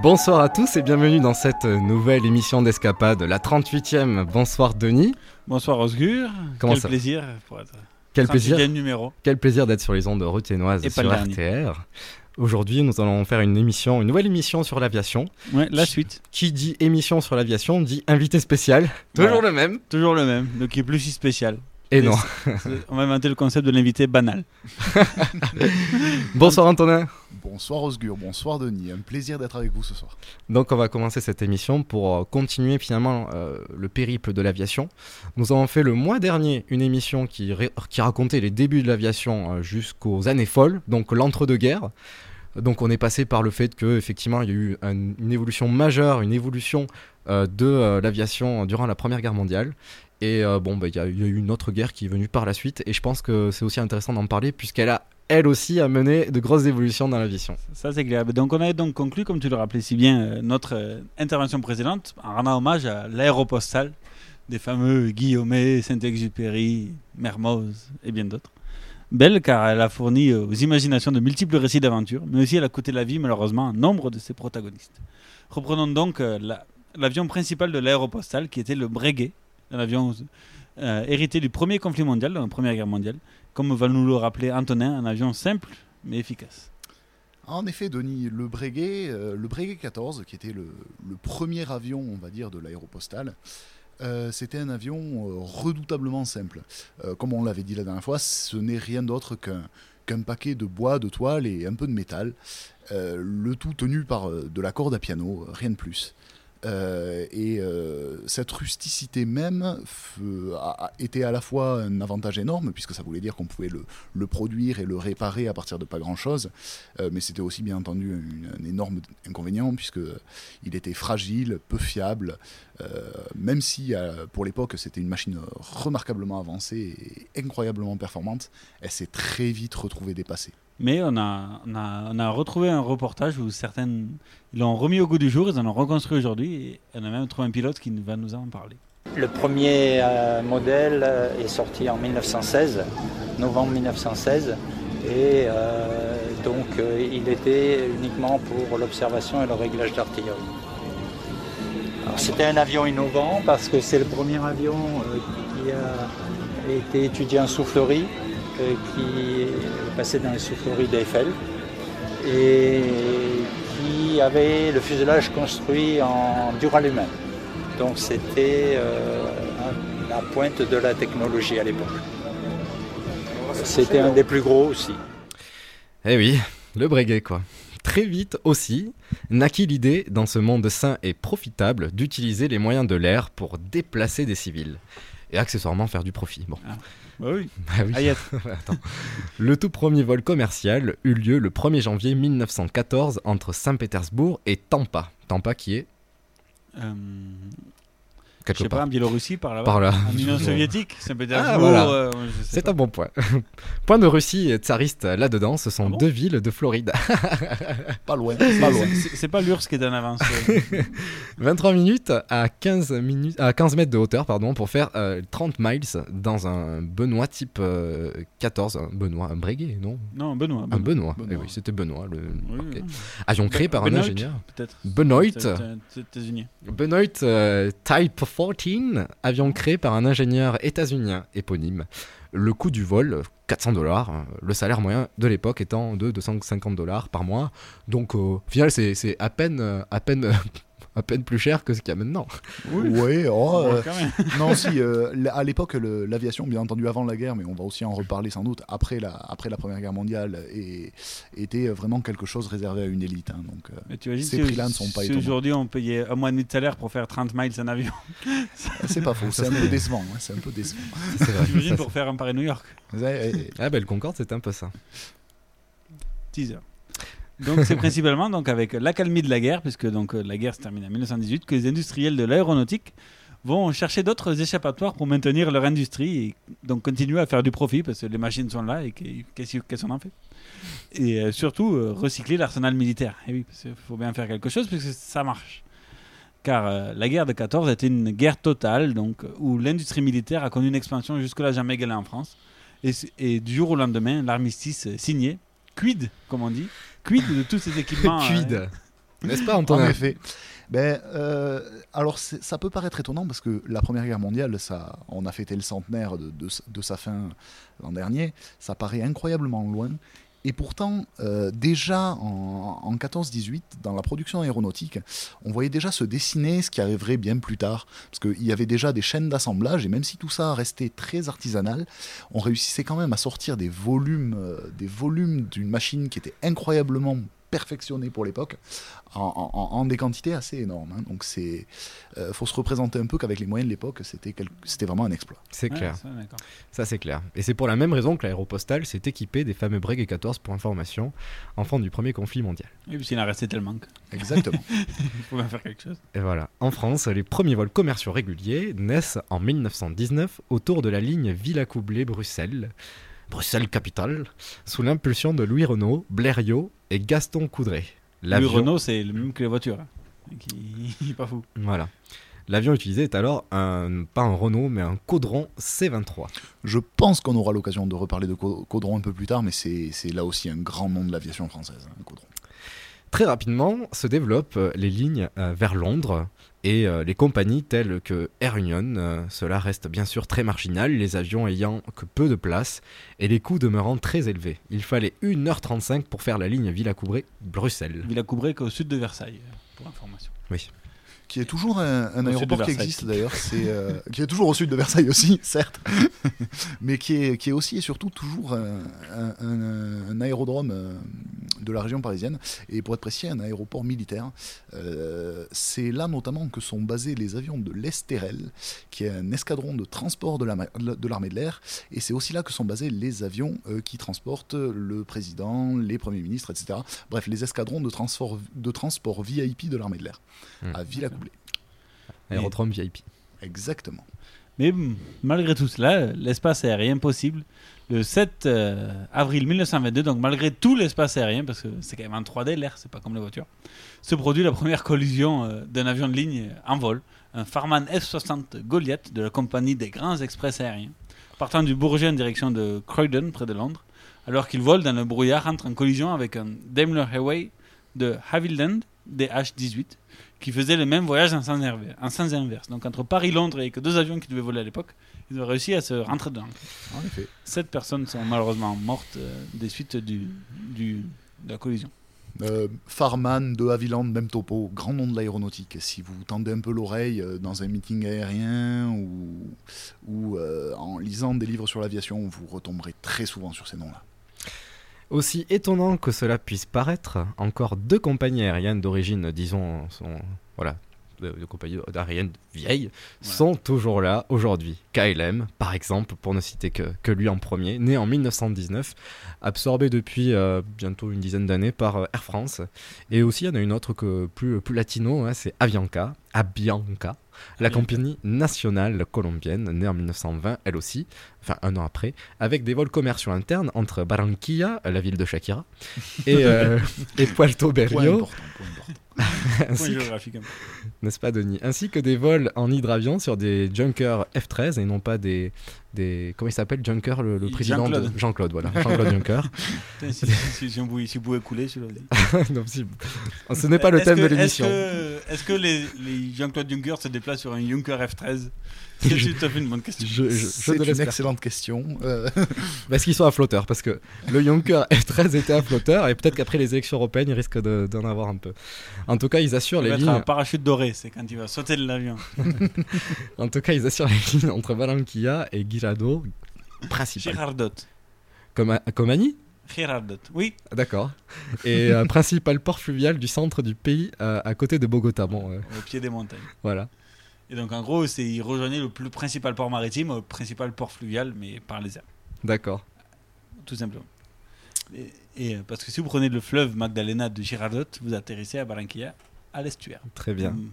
Bonsoir à tous et bienvenue dans cette nouvelle émission d'Escapade, la 38e. Bonsoir Denis. Bonsoir Osgur. Comment Quel ça plaisir pour être. Quel plaisir. numéro. Quel plaisir d'être sur les ondes ruthénoises Et sur. RTR. Aujourd'hui, nous allons faire une émission, une nouvelle émission sur l'aviation. Ouais, la suite. Qui dit émission sur l'aviation dit invité spécial. Toujours le même. Toujours le même, donc qui est plus si spécial. Et non. On va inventer le concept de l'invité banal. Bonsoir Antonin. Bonsoir Osgur, bonsoir Denis, un plaisir d'être avec vous ce soir. Donc on va commencer cette émission pour euh, continuer finalement euh, le périple de l'aviation. Nous avons fait le mois dernier une émission qui, racontait les débuts de l'aviation euh, jusqu'aux années folles, donc l'entre-deux-guerres. Donc on est passé par le fait que effectivement il y a eu un- une évolution majeure, une évolution euh, de euh, l'aviation durant la Première Guerre mondiale. Et euh, bon, bah, il y, a eu une autre guerre qui est venue par la suite. Et je pense que c'est aussi intéressant d'en parler puisqu'elle a elle aussi amené de grosses évolutions dans l'aviation. Ça, c'est clair. Donc, on a donc conclu, comme tu le rappelais si bien, euh, notre euh, intervention précédente en rendant hommage à l'aéropostale des fameux Guillaumet, Saint-Exupéry, Mermoz et bien d'autres. Belle car elle a fourni aux imaginations de multiples récits d'aventures, mais aussi elle a coûté la vie, malheureusement, à nombre de ses protagonistes. Reprenons donc la- l'avion principal de l'aéropostale, qui était le Breguet, avion euh, hérité du premier conflit mondial, de la Première Guerre mondiale, comme va nous le rappeler Antonin, un avion simple mais efficace. En effet, Denis, le Breguet, euh, le Breguet 14, qui était le, premier avion, on va dire, de l'aéropostale, euh, c'était un avion redoutablement simple. Comme on l'avait dit la dernière fois, ce n'est rien d'autre qu'un paquet de bois, de toile et un peu de métal, le tout tenu par de la corde à piano, rien de plus. Euh, et euh, cette rusticité même était à la fois un avantage énorme, puisque ça voulait dire qu'on pouvait le, produire et le réparer à partir de pas grand-chose, euh, mais c'était aussi bien entendu un, un énorme inconvénient, puisque il était fragile, peu fiable, même si pour l'époque c'était une machine remarquablement avancée et incroyablement performante, elle s'est très vite retrouvée dépassée. Mais on a, on, a, retrouvé un reportage où certaines l'ont remis au goût du jour, ils en ont reconstruit aujourd'hui et on a même trouvé un pilote qui va nous en parler. Le premier euh, modèle euh, est sorti en 1916, novembre 1916, et euh, donc il était uniquement pour l'observation et le réglage d'artillerie. C'était un avion innovant parce que c'est le premier avion qui a été étudié en soufflerie, qui est passé dans les souffleries d'Eiffel et qui avait le fuselage construit en duralumin. Donc c'était euh, la pointe de la technologie à l'époque. C'était un des plus gros aussi. Eh oui, le Breguet quoi. Très vite aussi, naquit l'idée, dans ce monde sain et profitable, d'utiliser les moyens de l'air pour déplacer des civils. Et accessoirement faire du profit. Bon. Bah oui. Bah oui. Attends. Le tout premier vol commercial eut lieu le 1er janvier 1914 entre Saint-Pétersbourg et Tampa. Tampa qui est Euh, quelque je sais part. pas, en Biélorussie, par là-bas Par là. En Union soviétique, Saint-Pétersbourg. Ah, voilà. euh, C'est un bon point. point de Russie et tsariste là-dedans, ce Ah sont deux villes de Floride. Pas loin, C'est- pas loin. c'est- C'est pas l'URSS qui est en avance. euh. 23 minutes à 15, minutes, à 15 mètres de hauteur pardon, pour faire euh, 30 miles dans un Benoît type euh, 14. Un Benoît, un Breguet, non Non, Benoît. Un Benoît. Benoît. Eh oui, c'était Benoît. Le... Oui, ok. oui. Avion créé par un ingénieur. Peut-être. Benoît. C'est- c'est- c'est. Benoît euh, Type 14, avion créé par un ingénieur états-unien éponyme. Le coût du vol, 400 dollars. Le salaire moyen de l'époque étant de 250 dollars par mois. Donc, euh, au final, c'est à peine, à peine à peine plus cher que ce qu'il y a maintenant. Oui, oh, Ouais, euh, quand même. non, si, euh, à l'époque, l'aviation, bien entendu, avant la guerre, mais on va aussi en reparler sans doute, après la, après la Première Guerre mondiale, et, était vraiment quelque chose réservé à une élite. hein, donc, euh, Mais tu imagines ces prix-là ne sont pas si étonnants. aujourd'hui on payait un mois et demi de salaire pour faire 30 miles en avion. C'est pas faux, c'est un peu décevant. hein, c'est un peu décevant. C'est vrai. T'imagines Ça, pour faire un Paris-New York. Ah, ben le Concorde, c'est un peu ça. Teaser. Donc c'est principalement donc avec l'accalmie de la guerre, puisque donc euh, la guerre se termine en 1918, que les industriels de l'aéronautique vont chercher d'autres échappatoires pour maintenir leur industrie et donc continuer à faire du profit parce que les machines sont là et qu'est- qu'est-ce qu'on en fait? Et euh, surtout euh, recycler l'arsenal militaire. Et oui, parce qu'il faut bien faire quelque chose puisque ça marche. Car la guerre de 14 était une guerre totale donc où l'industrie militaire a connu une expansion jusque-là jamais égalée en France. Et, et du jour au lendemain, l'armistice signé. Quid, comme on dit Quid de tous ces équipements euh, Quid N'est-ce pas, En effet. Ben, euh, alors ça peut paraître étonnant parce que la Première Guerre mondiale, ça, on a fêté le centenaire de, de- de sa fin l'an dernier, ça paraît incroyablement loin. Et pourtant, euh, déjà en, en 14-18, dans la production aéronautique, on voyait déjà se dessiner ce qui arriverait bien plus tard. Parce qu'il y avait déjà des chaînes d'assemblage, et même si tout ça restait très artisanal, on réussissait quand même à sortir des volumes, euh, des volumes d'une machine qui était incroyablement perfectionnée pour l'époque, en, en- en des quantités assez énormes. hein. Donc c'est, euh, faut se représenter un peu qu'avec les moyens de l'époque, c'était quel- c'était vraiment un exploit. C'est Ouais, clair. ça, c'est clair. Et c'est pour la même raison que l'aéropostale s'est équipé des fameux Breguet 14 pour information, enfant du premier conflit mondial. Et puis il en restait tellement que- Exactement. il faut bien faire quelque chose. Et voilà. En France, les premiers vols commerciaux réguliers naissent en 1919 autour de la ligne Villacoublay-Bruxelles, Bruxelles capitale, sous l'impulsion de Louis Renault, Blériot et Gaston Coudray. Le L'avion- Renault, c'est le même que les voitures. hein. Qui- Il est pas fou. Voilà. L'avion utilisé est alors un, pas un Renault, mais un Caudron C-23. Je pense qu'on aura l'occasion de reparler de Cau- Caudron un peu plus tard, mais c'est c'est là aussi un grand nom de l'aviation française, hein, Caudron. Très rapidement se développent euh, les lignes euh, vers Londres et euh, les compagnies telles que Air Union. cela reste bien sûr très marginal, les avions ayant que peu de place et les coûts demeurant très élevés. Il fallait 1h35 pour faire la ligne Villacoublay-Bruxelles. Villacoublay qu'au sud de Versailles, pour information. Oui. Qui est toujours un, aéroport qui existe d'ailleurs, c'est euh, qui est toujours au sud de Versailles aussi, certes, mais qui est, qui est aussi et surtout toujours un, un- un- un aérodrome euh, de la région parisienne, et pour être précis, un aéroport militaire. Euh, c'est là notamment que sont basés les avions de l'Estérel, qui est un escadron de transport de la ma- de l'armée de l'air, et c'est aussi là que sont basés les avions euh, qui transportent le président, les premiers ministres, etc. Bref, les escadrons de transport, de transport VIP de l'armée de l'air, Hmm. à Villacoublay. Aérodrome VIP. Exactement. Mais malgré tout cela, l'espace aérien possible, le 7 euh, avril 1922, donc malgré tout l'espace aérien, parce que c'est quand même en 3D l'air, c'est pas comme les voitures, se produit la première collision euh, d'un avion de ligne en vol, un Farman F-60 Goliath de la compagnie des grands express aériens, partant du Bourget en direction de Croydon, près de Londres, alors qu'il vole dans le brouillard, entre en collision avec un Daimler Highway de Havilland DH-18 qui faisait le même voyage en sens, inverse, en sens inverse. Donc entre Paris et que deux avions qui devaient voler à l'époque, ils ont réussi à se rentrer dedans. En effet. Sept personnes sont malheureusement mortes euh, des suites du, du- de la collision. Euh, Farman de Havilland, même topo, grand nom de l'aéronautique. Si vous tendez un peu l'oreille euh, dans un meeting aérien ou, ou euh, en lisant des livres sur l'aviation, vous retomberez très souvent sur ces noms-là. Aussi étonnant que cela puisse paraître, encore deux compagnies aériennes d'origine, disons, sont, voilà, de, de compagnies aériennes vieilles, sont toujours là aujourd'hui. KLM, par exemple, pour ne citer que, que lui en premier, né en 1919, absorbé depuis euh, bientôt une dizaine d'années par euh, Air France. Et aussi, il y en a une autre que plus, plus latino, hein, c'est Avianca, Avianca, la compagnie nationale colombienne, née en 1920, elle aussi, enfin un an après, avec des vols commerciaux internes entre Barranquilla, la ville de Shakira, et, euh, et Puerto Berrio, important, point important. Point ainsi peu. n'est-ce pas Denis? Ainsi que des vols en hydravion sur des Junkers F-13 et non pas des... des comment il s'appelle? Junker, le, le président de... Jean-Claude. Jean-Claude, voilà. Jean-Claude Juncker. Putain, si, si, si, pouvait, si on pouvait couler celui-là aussi. Non, si- Ce n'est pas le thème que- de est-ce l'émission. que- Est-ce que les, les Jean-Claude Juncker se déplacent sur un Juncker F13 C'est une bonne question. Je- je- je C'est une excellente question. Euh, Parce qu'ils sont à flotteur, parce que le Juncker F13 était à flotteur, et peut-être qu'après les élections européennes, ils risquent de- d'en avoir un peu. En tout cas, ils assurent Il les lignes. un parachute doré, c'est quand il va sauter de l'avion. En tout cas, ils assurent les lignes entre Valenquilla et Guirado, principal. Girardot. Comme, comme Annie Girardot, oui. D'accord. Et euh, principal port fluvial du centre du pays, euh, à côté de Bogota. Bon, euh, Au pied des montagnes. voilà. Et donc en gros, c'est il rejoignait le plus principal port maritime, le principal port fluvial, mais par les airs, D'accord. tout simplement. Et, et, euh, parce que si vous prenez le fleuve Magdalena de Girardot, vous atterrissez à Barranquilla, à l'estuaire. Très bien. Hum.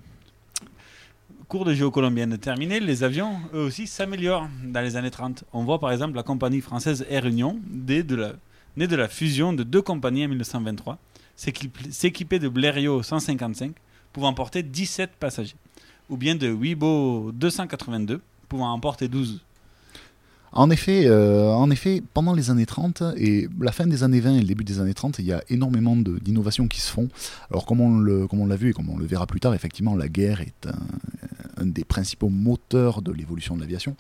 Cours de géo colombienne terminé, les avions, eux aussi, s'améliorent dans les années 30. On voit par exemple la compagnie française Air Union, née de la, née de la fusion de deux compagnies en 1923, s'équip- s'équiper de Blériot 155, pouvant porter 17 passagers, ou bien de Weibo 282, pouvant en porter 12. En effet, euh, en effet, pendant les années 30 et la fin des années 20 et le début des années 30, il y a énormément d'innovations qui se font. Alors comme on l'a vu et comme on le verra plus tard, effectivement, la guerre est un, un des principaux moteurs de l'évolution de l'aviation.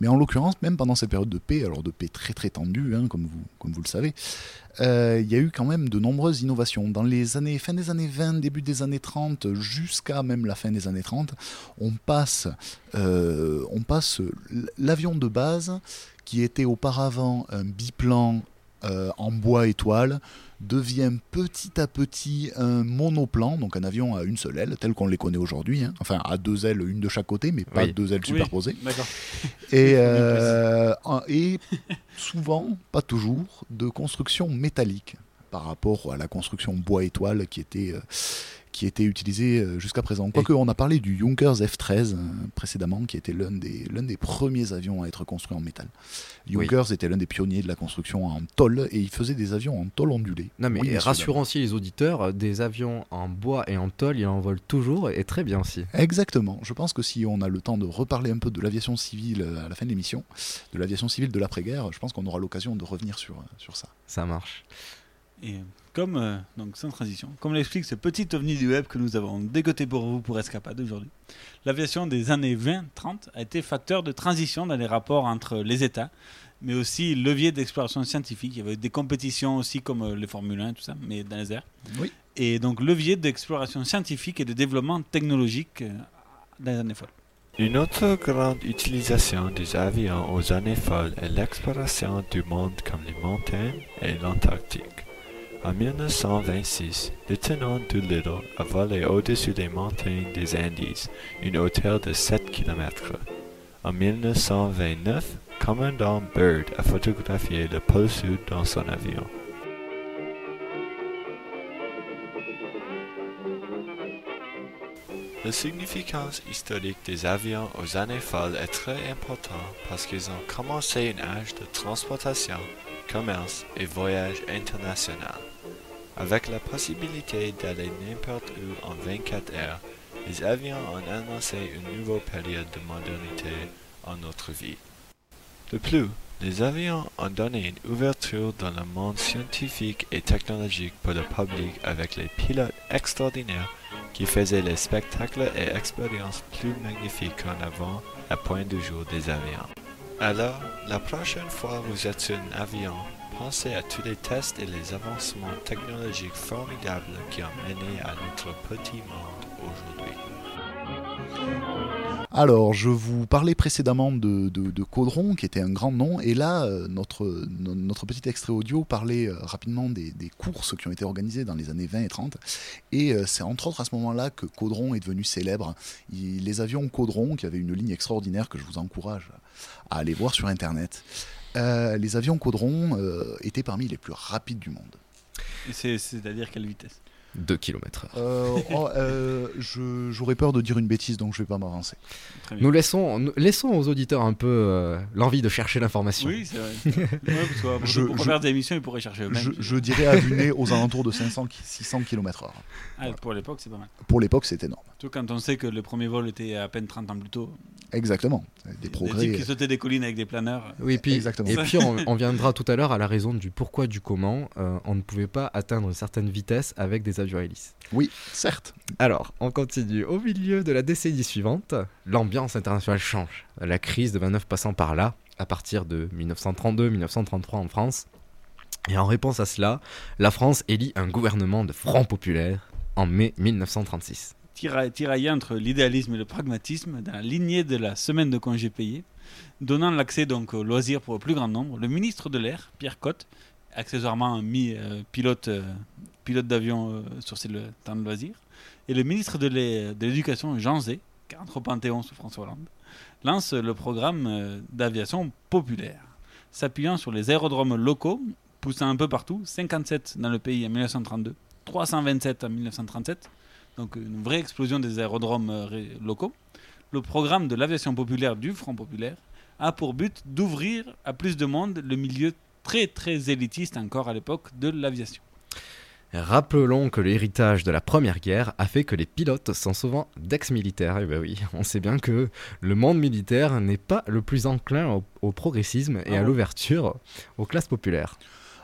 Mais en l'occurrence, même pendant cette période de paix, alors de paix très très tendue, hein, comme, vous, comme vous le savez, euh, il y a eu quand même de nombreuses innovations. Dans les années, fin des années 20, début des années 30, jusqu'à même la fin des années 30, on passe, euh, on passe l'avion de base qui était auparavant un biplan euh, en bois étoile, devient petit à petit un monoplan, donc un avion à une seule aile, tel qu'on les connaît aujourd'hui, hein. enfin à deux ailes, une de chaque côté, mais pas Oui. deux ailes superposées. Et, euh, et souvent, pas toujours, de construction métallique par rapport à la construction bois étoile qui était, euh, qui était utilisée euh, jusqu'à présent. Quoique on a parlé du Junkers F-13 euh, précédemment, qui était l'un des, l'un des premiers avions à être construit en métal. Oui. Junkers était l'un des pionniers de la construction en tôle et il faisait des avions en tôle ondulée. Non, mais Oui, rassurons aussi les auditeurs, des avions en bois et en tôle, ils en volent toujours, et très bien aussi. Exactement. Je pense que si on a le temps de reparler un peu de l'aviation civile euh, à la fin de l'émission, de l'aviation civile de l'après-guerre, je pense qu'on aura l'occasion de revenir sur, sur ça. Ça marche. Et comme, euh, donc sans transition, comme l'explique ce petit ovni du web que nous avons dégoté pour vous pour Escapade aujourd'hui, l'aviation des années 20-30 a été facteur de transition dans les rapports entre les États, mais aussi levier d'exploration scientifique. Il y avait des compétitions aussi comme euh, les Formule 1, tout ça, mais dans les airs. Oui. Et donc levier d'exploration scientifique et de développement technologique euh, dans les années folles. Une autre grande utilisation des avions aux années folles est l'exploration du monde comme les montagnes et l'Antarctique. En 1926, le tenant Doolittle a volé au-dessus des montagnes des Andes, une hauteur de 7 km. En 1929, commandant Byrd a photographié le pôle sud dans son avion. La significance historique des avions aux années folles est très importante parce qu'ils ont commencé un âge de transportation, commerce et voyage international. Avec la possibilité d'aller n'importe où en 24 heures, les avions ont annoncé une nouvelle période de modernité en notre vie. De plus, les avions ont donné une ouverture dans le monde scientifique et technologique pour le public avec les pilotes extraordinaires qui faisaient les spectacles et expériences plus magnifiques qu'en avant à point de jour des avions. Alors, la prochaine fois vous êtes sur un avion, pensez à tous les tests et les avancements technologiques formidables qui ont mené à notre petit monde aujourd'hui. Alors, je vous parlais précédemment de, Caudron, qui était un grand nom, et là, euh, notre, no- notre petit extrait audio parlait euh, rapidement des, courses qui ont été organisées dans les années 20 et 30, et euh, c'est entre autres à ce moment-là que Caudron est devenu célèbre. Les avions Caudron, qui avaient une ligne extraordinaire que je vous encourage à aller voir sur Internet, euh, les avions Caudron euh, étaient parmi les plus rapides du monde. C'est-à-dire quelle vitesse? 2 km/h. Euh, oh, euh, je- J'aurais peur de dire une bêtise, donc je vais pas m'avancer. Nous laissons, nous- laissons aux auditeurs un peu euh, l'envie de chercher l'information. Oui, c'est vrai. Ouais, parce que Je- pour je- faire des émissions, ils pourraient chercher eux-mêmes. Je, je dirais à vue nez aux alentours de 500-600 km/h. Ah, Pour l'époque, c'est pas mal. Pour l'époque, c'est énorme. Surtout quand on sait que le premier vol était à peine 30 ans plus tôt. Exactement. Des Des progrès. types qui sautaient des collines avec des planeurs. Oui, et puis, Exactement. et puis on, on viendra tout à l'heure à la raison du pourquoi, du comment euh, on ne pouvait pas atteindre une certaine vitesse avec des Oui, certes. Alors, on continue. Au milieu de la décennie suivante, l'ambiance internationale change. La crise de 29 passant par là, à partir de 1932-1933 en France. Et en réponse à cela, la France élit un gouvernement de Front Populaire en mai 1936. Tira- Tiraillé entre l'idéalisme et le pragmatisme, dans la lignée de la semaine de congés payés, donnant l'accès donc au loisir pour le plus grand nombre, le ministre de l'Air, Pierre Cotte, accessoirement mis euh, pilote, d'avion euh, sur le- temps de loisirs, et le ministre de l'é- de l'Éducation, Jean Zé, qui entre au Panthéon sous François Hollande, lance le programme euh, d'aviation populaire, s'appuyant sur les aérodromes locaux, poussant un peu partout, 57 dans le pays en 1932, 327 en 1937, donc une vraie explosion des aérodromes euh, locaux. Le programme de l'aviation populaire du Front populaire a pour but d'ouvrir à plus de monde le milieu très très élitiste encore à l'époque de l'aviation. Rappelons que l'héritage de la Première Guerre a fait que les pilotes sont souvent d'ex-militaires. Et ben oui, on sait bien que le monde militaire n'est pas le plus enclin au, au progressisme et Ah à bon l'ouverture aux classes populaires.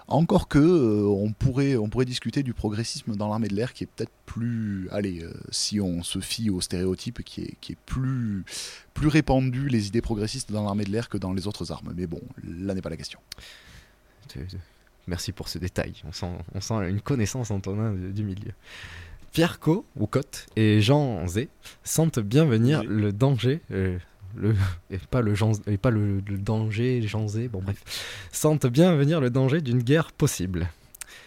Encore que, euh, on, pourrait, on pourrait discuter du progressisme dans l'armée de l'air qui est peut-être plus. Allez, euh, si on se fie aux stéréotypes, qui est, qui est plus, plus répandu, les idées progressistes dans l'armée de l'air que dans les autres armes. Mais bon, là n'est pas la question. Merci pour ce détail. On sent, on sent une connaissance, Antonin, du, du milieu. Pierre Co, ou Cotte, et Jean Zé sentent bien venir le danger. euh, le, et pas le, Jean- et pas le, le danger, Jean Zé, bon bref. Sentent bien venir le danger d'une guerre possible.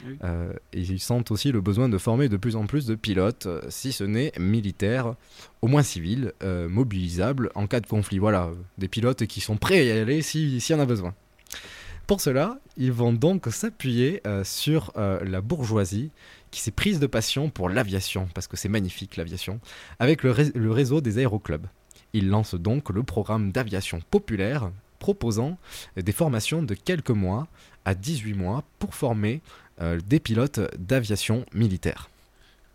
Oui. Euh, et ils sentent aussi le besoin de former de plus en plus de pilotes, euh, si ce n'est militaires, au moins civils, euh, mobilisables en cas de conflit. Voilà, des pilotes qui sont prêts à y aller si- s'il y en a besoin. Pour cela, ils vont donc s'appuyer euh, sur euh, la bourgeoisie qui s'est prise de passion pour l'aviation, parce que c'est magnifique l'aviation, avec le, ré- le réseau des aéroclubs. Ils lancent donc le programme d'aviation populaire, proposant des formations de quelques mois à 18 mois pour former euh, des pilotes d'aviation militaire.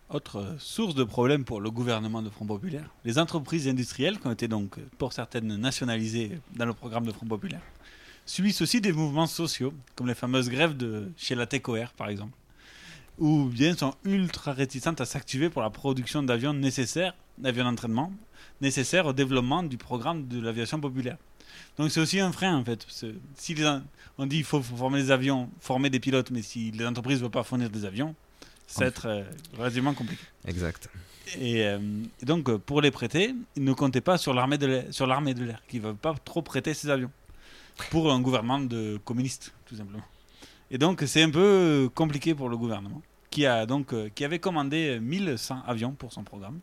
Autre source de problème pour le gouvernement de Front Populaire, les entreprises industrielles qui ont été donc pour certaines nationalisées dans le programme de Front Populaire, subissent aussi des mouvements sociaux, comme les fameuses grèves de chez la TECOR par exemple, ou bien sont ultra réticentes à s'activer pour la production d'avions nécessaires, d'avions d'entraînement, nécessaires au développement du programme de l'aviation populaire. Donc c'est aussi un frein en fait. Si les on dit qu'il faut former des avions, former des pilotes, mais si les entreprises ne veulent pas fournir des avions, ça va être euh, relativement compliqué. Exact. Et, euh, et donc, pour les prêter, ils ne comptaient pas sur l'armée de l'air, sur l'armée de l'air, qui ne veut pas trop prêter ces avions pour un gouvernement de communistes, tout simplement. Et donc, c'est un peu compliqué pour le gouvernement, qui a donc euh, qui avait commandé 1100 avions pour son programme,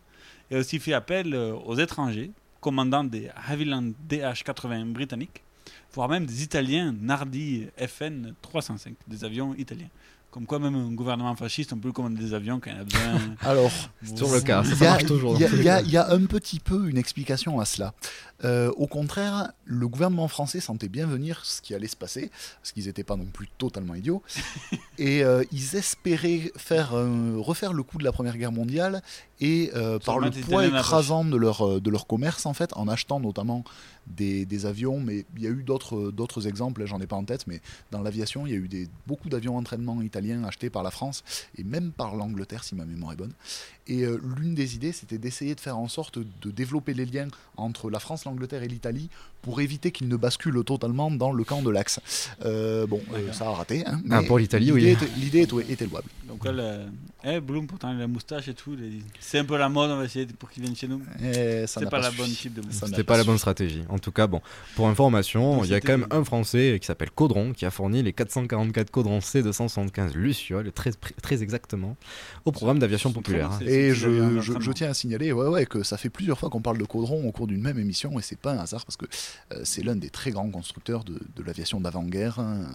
et aussi fait appel euh, aux étrangers, commandant des Havilland DH-80 britanniques, voire même des Italiens Nardi FN 305, des avions italiens. Comme quoi, même un gouvernement fasciste, on peut commander des avions quand il a besoin. Alors, C'est toujours le cas, ça, il ça y a- marche toujours. Il y, y y a un petit peu une explication à cela. Euh, au contraire, le gouvernement français sentait bien venir ce qui allait se passer, parce qu'ils n'étaient pas non plus totalement idiots, et euh, ils espéraient faire, euh, refaire le coup de la Première Guerre mondiale, et euh, par le poids écrasant de leur, euh, de leur commerce, en fait, en achetant notamment des, des avions, mais il y a eu d'autres d'autres exemples, j'en ai pas en tête, mais dans l'aviation, il y a eu des, beaucoup d'avions d'entraînement italiens achetés par la France, et même par l'Angleterre, si ma mémoire est bonne. Et euh, l'une des idées, c'était d'essayer de faire en sorte de développer les liens entre la France, l'Angleterre et l'Italie pour éviter qu'ils ne basculent totalement dans le camp de l'Axe. Euh, bon, euh, ça a raté. hein, Ah, mais pour l'Italie, l'idée oui. était- L'idée était, était louable. Donc, elle, euh, eh, Bloom, pourtant, il a la moustache et tout. C'est un peu la mode, on va essayer pour qu'il vienne chez nous. Eh, C'est pas, pas la bonne type de moustache. Ça n'a C'était pas la bonne stratégie. En tout cas, bon, pour information, Donc, il y a quand même un Français qui s'appelle Caudron qui a fourni les 444 Caudron C275 Luciole, très, très exactement, au programme d'aviation populaire. hein. Et je, je- je tiens à signaler ouais, ouais, que ça fait plusieurs fois qu'on parle de Caudron au cours d'une même émission, et c'est pas un hasard parce que c'est l'un des très grands constructeurs de, de l'aviation d'avant-guerre. hein.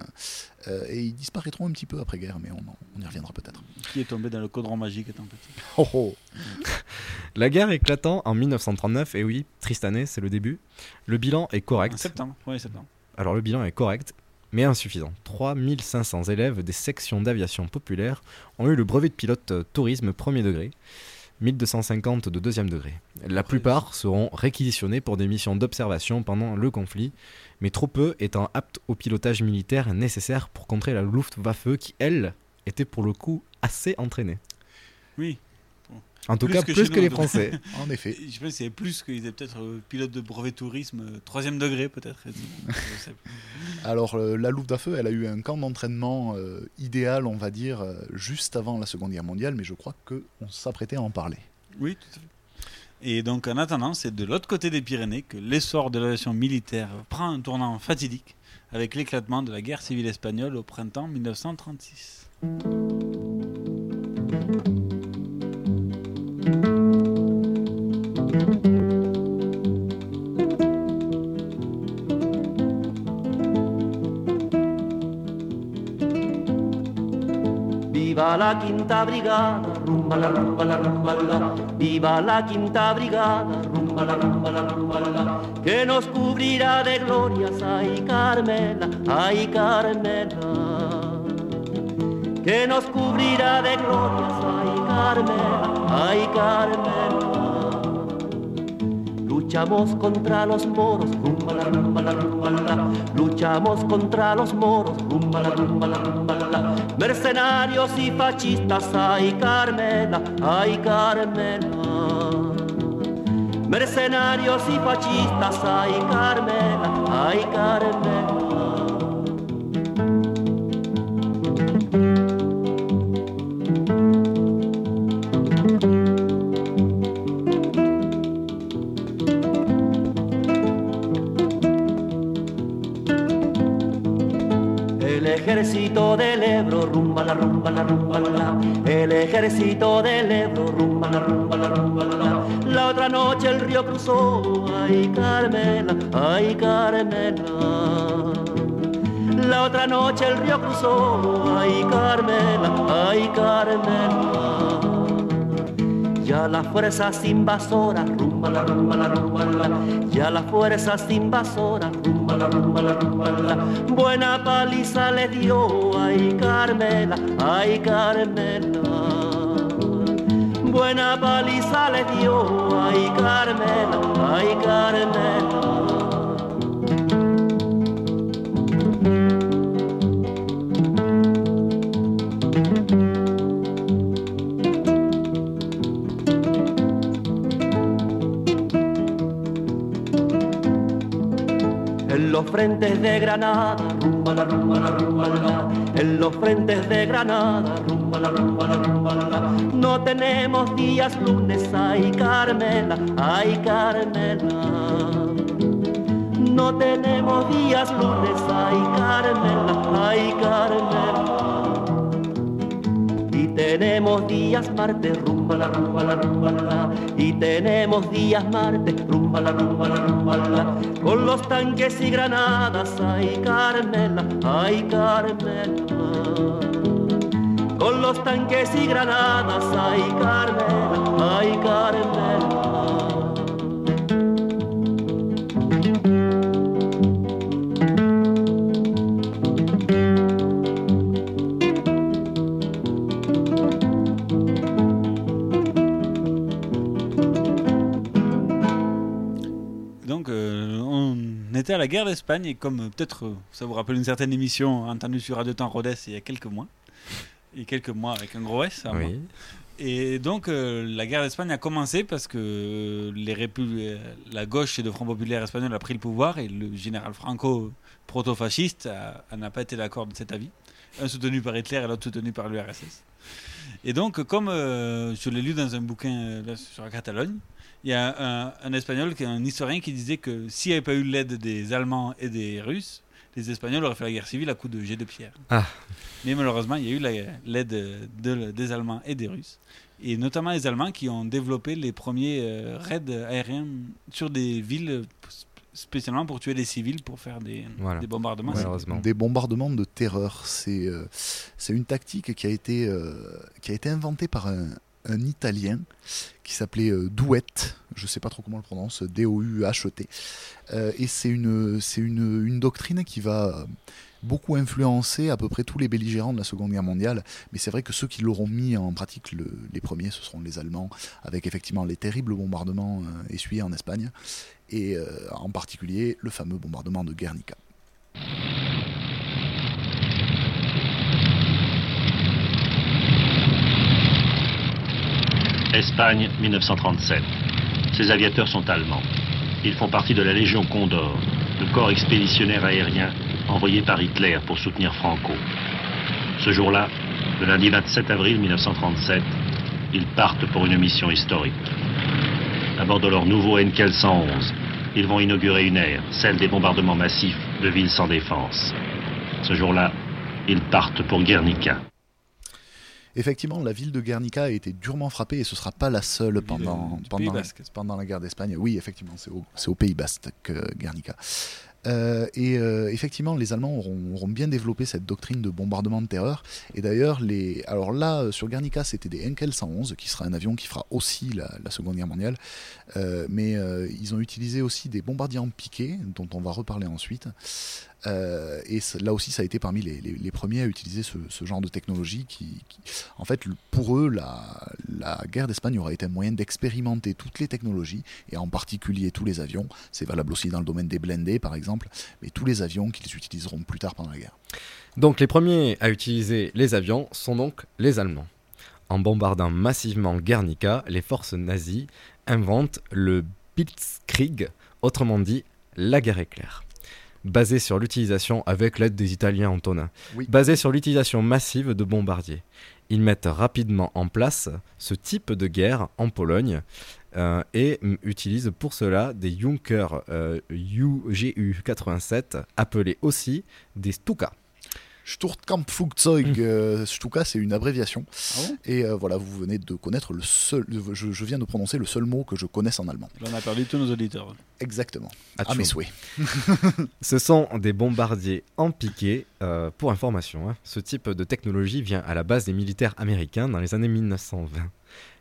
Euh, et ils disparaîtront un petit peu après-guerre, mais on, y reviendra peut-être. Qui est tombé dans le caudron magique étant petit. Oh oh La guerre éclatant en 1939, et oui, triste année, c'est le début. Le bilan est correct. En septembre, 1er septembre. Alors le bilan est correct, mais insuffisant. 3500 élèves des sections d'aviation populaire ont eu le brevet de pilote euh, tourisme premier degré, 1250 de deuxième degré. La plupart seront réquisitionnés pour des missions d'observation pendant le conflit, mais trop peu étant aptes au pilotage militaire nécessaire pour contrer la Luftwaffe qui, elle, était pour le coup assez entraînée. Oui. En tout cas, plus chez que nous, les. Français. En effet. Je pense que c'est plus qu'ils étaient peut-être euh, pilote de brevet tourisme, euh, troisième degré peut-être. Pas. Alors, euh, la Luftwaffe, elle a eu un camp d'entraînement euh, idéal, on va dire, euh, juste avant la Seconde Guerre mondiale, mais je crois qu'on s'apprêtait à en parler. Oui, tout à fait. Et donc, en attendant, c'est de l'autre côté des Pyrénées que l'essor de l'aviation militaire prend un tournant fatidique avec l'éclatement de la guerre civile espagnole au printemps 1936. Viva la quinta brigada, rumba la rumba la rumba la. Viva la quinta brigada, rumba la rumba la rumba la. Que nos cubrirá de glorias, ay Carmela, ay Carmela. Que nos cubrirá de glorias, ay Carmela, ay Carmela. Luchamos contra los moros, rumba la rumba la rumba la. Luchamos contra los moros, la la. Mercenarios y fascistas, ay Carmela, ay Carmela. Mercenarios y fascistas, ay Carmela, ay Carmela. El ejército del Ebro, rumba la rumba la rumba la. La otra noche el río cruzó, ay Carmela, ay Carmela. La otra noche el río cruzó, ay Carmela, ay Carmela. Ya las fuerzas invasoras, rumba la rumba la rumba la. Ya las fuerzas invasoras, rumba la rumba la rumba la. Buena paliza le dio, ay Carmela, ay Carmela. Buena paliza le dio, ay Carmela, ay Carmela. Frentes de Granada, rumba la rumba la rumba la. En los frentes de Granada, rumba la rumba la rumba la. No tenemos días lunes, ay Carmela, ay Carmela. No tenemos días lunes, ay Carmela, ay Carmela. Tenemos días martes, rumba la rumba la rumba la. Y tenemos días martes, rumba la rumba la rumba la. Con los tanques y granadas, ay Carmela, ay Carmela. Con los tanques y granadas, ay Carmela, ay Carmela. On était à la guerre d'Espagne et comme euh, peut-être euh, ça vous rappelle une certaine émission entendue sur Radio Temps Rodez il y a quelques mois, et quelques mois avec un gros S. Oui. Et donc, euh, la guerre d'Espagne a commencé parce que les répu- euh, la gauche et le Front populaire espagnol a pris le pouvoir et le général Franco, proto-fasciste, a- a- n'a pas été d'accord de cet avis. Un soutenu par Hitler et l'autre soutenu par l'URSS. Et donc, comme euh, je l'ai lu dans un bouquin euh, là, sur la Catalogne, il y a un, un Espagnol, qui est un historien, qui disait que s'il n'y avait pas eu l'aide des Allemands et des Russes, les Espagnols auraient fait la guerre civile à coups de jet de pierre. Ah. Mais malheureusement, il y a eu la- l'aide de- des Allemands et des Russes. Et notamment les Allemands qui ont développé les premiers euh, raids aériens sur des villes spécialement pour tuer des civils, pour faire des, Voilà. des bombardements. Des bombardements de terreur. C'est euh, c'est une tactique qui a été, euh, qui a été inventée par un, un Italien qui s'appelait euh, Douette. Je ne sais pas trop comment le prononce, D-O-U-H-E-T. Euh, et c'est une, une, une doctrine qui va beaucoup influencer à peu près tous les belligérants de la Seconde Guerre mondiale. Mais c'est vrai que ceux qui l'auront mis en pratique le- les premiers, ce seront les Allemands, avec effectivement les terribles bombardements euh, essuyés en Espagne, et euh, en particulier le fameux bombardement de Guernica. Espagne, 1937. Ces aviateurs sont allemands. Ils font partie de la Légion Condor, le corps expéditionnaire aérien envoyé par Hitler pour soutenir Franco. Ce jour-là, le lundi 27 avril 1937, ils partent pour une mission historique. À bord de leur nouveau Henkel 111, ils vont inaugurer une ère, celle des bombardements massifs de villes sans défense. Ce jour-là, ils partent pour Guernica. Effectivement, la ville de Guernica a été durement frappée et ce ne sera pas la seule pendant, pendant, Pays Basque. pendant la guerre d'Espagne. Oui, effectivement, c'est au, Pays Basque que Guernica. Euh, et euh, effectivement, les Allemands auront, auront bien développé cette doctrine de bombardement de terreur. Et d'ailleurs, les... alors là, euh, sur Guernica, c'était des Henkel 111, qui sera un avion qui fera aussi la, la Seconde Guerre mondiale. Mais ils ont utilisé aussi des bombardiers en piqué, dont on va reparler ensuite. Euh, et là aussi, ça a été parmi les, premiers à utiliser ce, genre de technologie qui, en fait, pour eux, la, la guerre d'Espagne aura été un moyen d'expérimenter toutes les technologies, et en particulier tous les avions. C'est valable aussi dans le domaine des blindés, par exemple, mais tous les avions qu'ils utiliseront plus tard pendant la guerre. Donc les premiers à utiliser les avions sont donc les Allemands. En bombardant massivement Guernica, les forces nazies inventent le Blitzkrieg, autrement dit la guerre éclair. Basé sur l'utilisation, avec l'aide des Italiens Antonin, Oui. basé sur l'utilisation massive de bombardiers. Ils mettent rapidement en place ce type de guerre en Pologne euh, et utilisent pour cela des Junkers euh, UGU-87, appelés aussi des Stuka. Sturmkampfflugzeug, euh, Stuka, c'est une abréviation. Ah bon? Et euh, voilà, vous venez de connaître le seul. Je, je viens de prononcer le seul mot que je connaisse en allemand. On a perdu tous nos auditeurs. Exactement. À mes souhaits. Ce sont des bombardiers en piqué. euh, pour information, hein. ce type de technologie vient à la base des militaires américains dans les années 1920.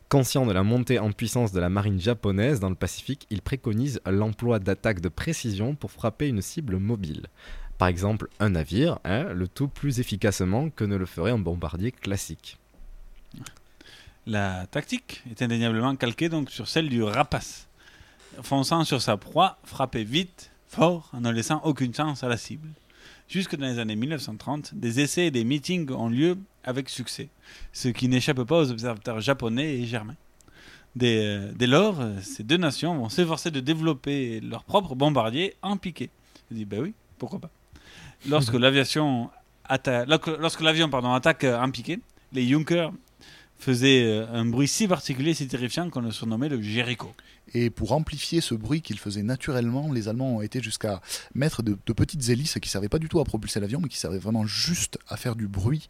Conscient de la montée en puissance de la marine japonaise dans le Pacifique, ils préconisent l'emploi d'attaques de précision pour frapper une cible mobile. Par exemple, un navire, hein, le tout plus efficacement que ne le ferait un bombardier classique. La tactique est indéniablement calquée donc sur celle du rapace. Fonçant sur sa proie, frapper vite, fort, en ne laissant aucune chance à la cible. Jusque dans les années 1930, des essais et des meetings ont lieu avec succès, ce qui n'échappe pas aux observateurs japonais et germains. Dès, euh, dès lors, ces deux nations vont s'efforcer de développer leur propre bombardier en piqué. Je dis, ben oui, pourquoi pas. Lorsque l'aviation atta- lorsque l'avion pardon, attaque euh, en piqué, les Junkers faisaient euh, un bruit si particulier, si terrifiant qu'on le surnommait le Jericho. Et pour amplifier ce bruit qu'ils faisaient naturellement, les Allemands ont été jusqu'à mettre de, de petites hélices qui servaient pas du tout à propulser l'avion, mais qui servaient vraiment juste à faire du bruit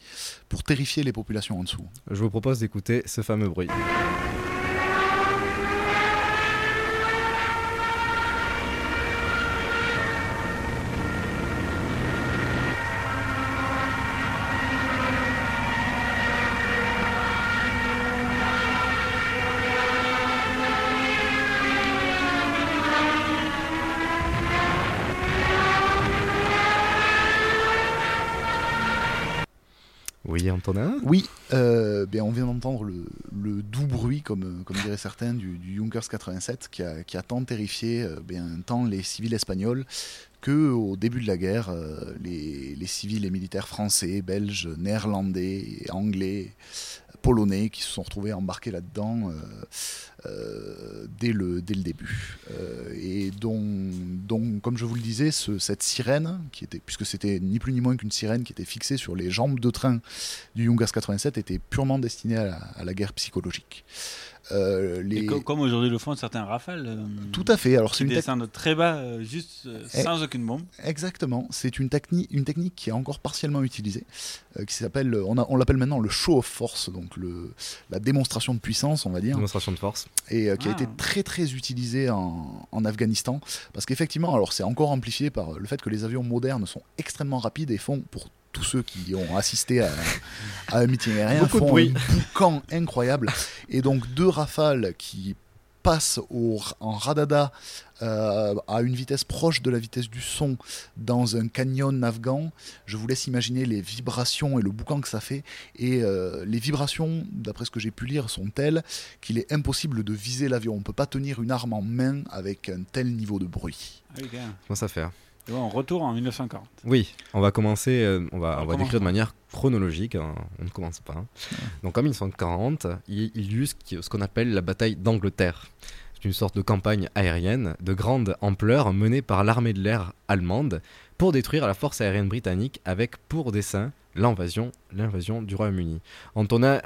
pour terrifier les populations en dessous. Je vous propose d'écouter ce fameux bruit. Oui, euh, bien, on vient d'entendre le, doux bruit, comme, comme diraient certains, du, Junkers 87, qui a, tant terrifié euh, bien, tant les civils espagnols que au début de la guerre, euh, les, les civils et militaires français, belges, néerlandais, anglais, polonais, qui se sont retrouvés embarqués là-dedans euh, euh, dès, le, début. Euh, et dont, comme je vous le disais, ce- cette sirène, qui était, puisque c'était ni plus ni moins qu'une sirène qui était fixée sur les jambes de train du Junkers 87, était purement destinée à la guerre psychologique. Euh, les... Et co- comme aujourd'hui le font certains rafales. euh, Tout à fait. Alors, c'est une descendent très bas, euh, juste euh, Eh, sans aucune bombe. Exactement. C'est une, techni- une technique qui est encore partiellement utilisée, euh, qui s'appelle, on, l'appelle maintenant le show of force, donc le, la démonstration de puissance, on va dire. Démonstration de force. Et euh, qui a Ah. été très très utilisé en, en Afghanistan, parce qu'effectivement, alors c'est encore amplifié par le fait que les avions modernes sont extrêmement rapides et font pour tous ceux qui ont assisté à, à un meeting aérien Beaucoup de font bruit. un boucan incroyable. Et donc deux rafales qui passent au, en radada euh, à une vitesse proche de la vitesse du son dans un canyon afghan. Je vous laisse imaginer les vibrations et le boucan que ça fait. Et euh, les vibrations, d'après ce que j'ai pu lire, sont telles qu'il est impossible de viser l'avion. On ne peut pas tenir une arme en main avec un tel niveau de bruit. Ah. Comment ça fait hein on retourne en 1940. Oui, on va commencer, euh, on va, on va décrire de manière chronologique, hein, on ne commence pas. Donc en 1940, il, il y eut ce qu'on appelle la bataille d'Angleterre. C'est une sorte de campagne aérienne de grande ampleur menée par l'armée de l'air allemande pour détruire la force aérienne britannique avec pour dessein l'invasion, l'invasion du Royaume-Uni. Antonin,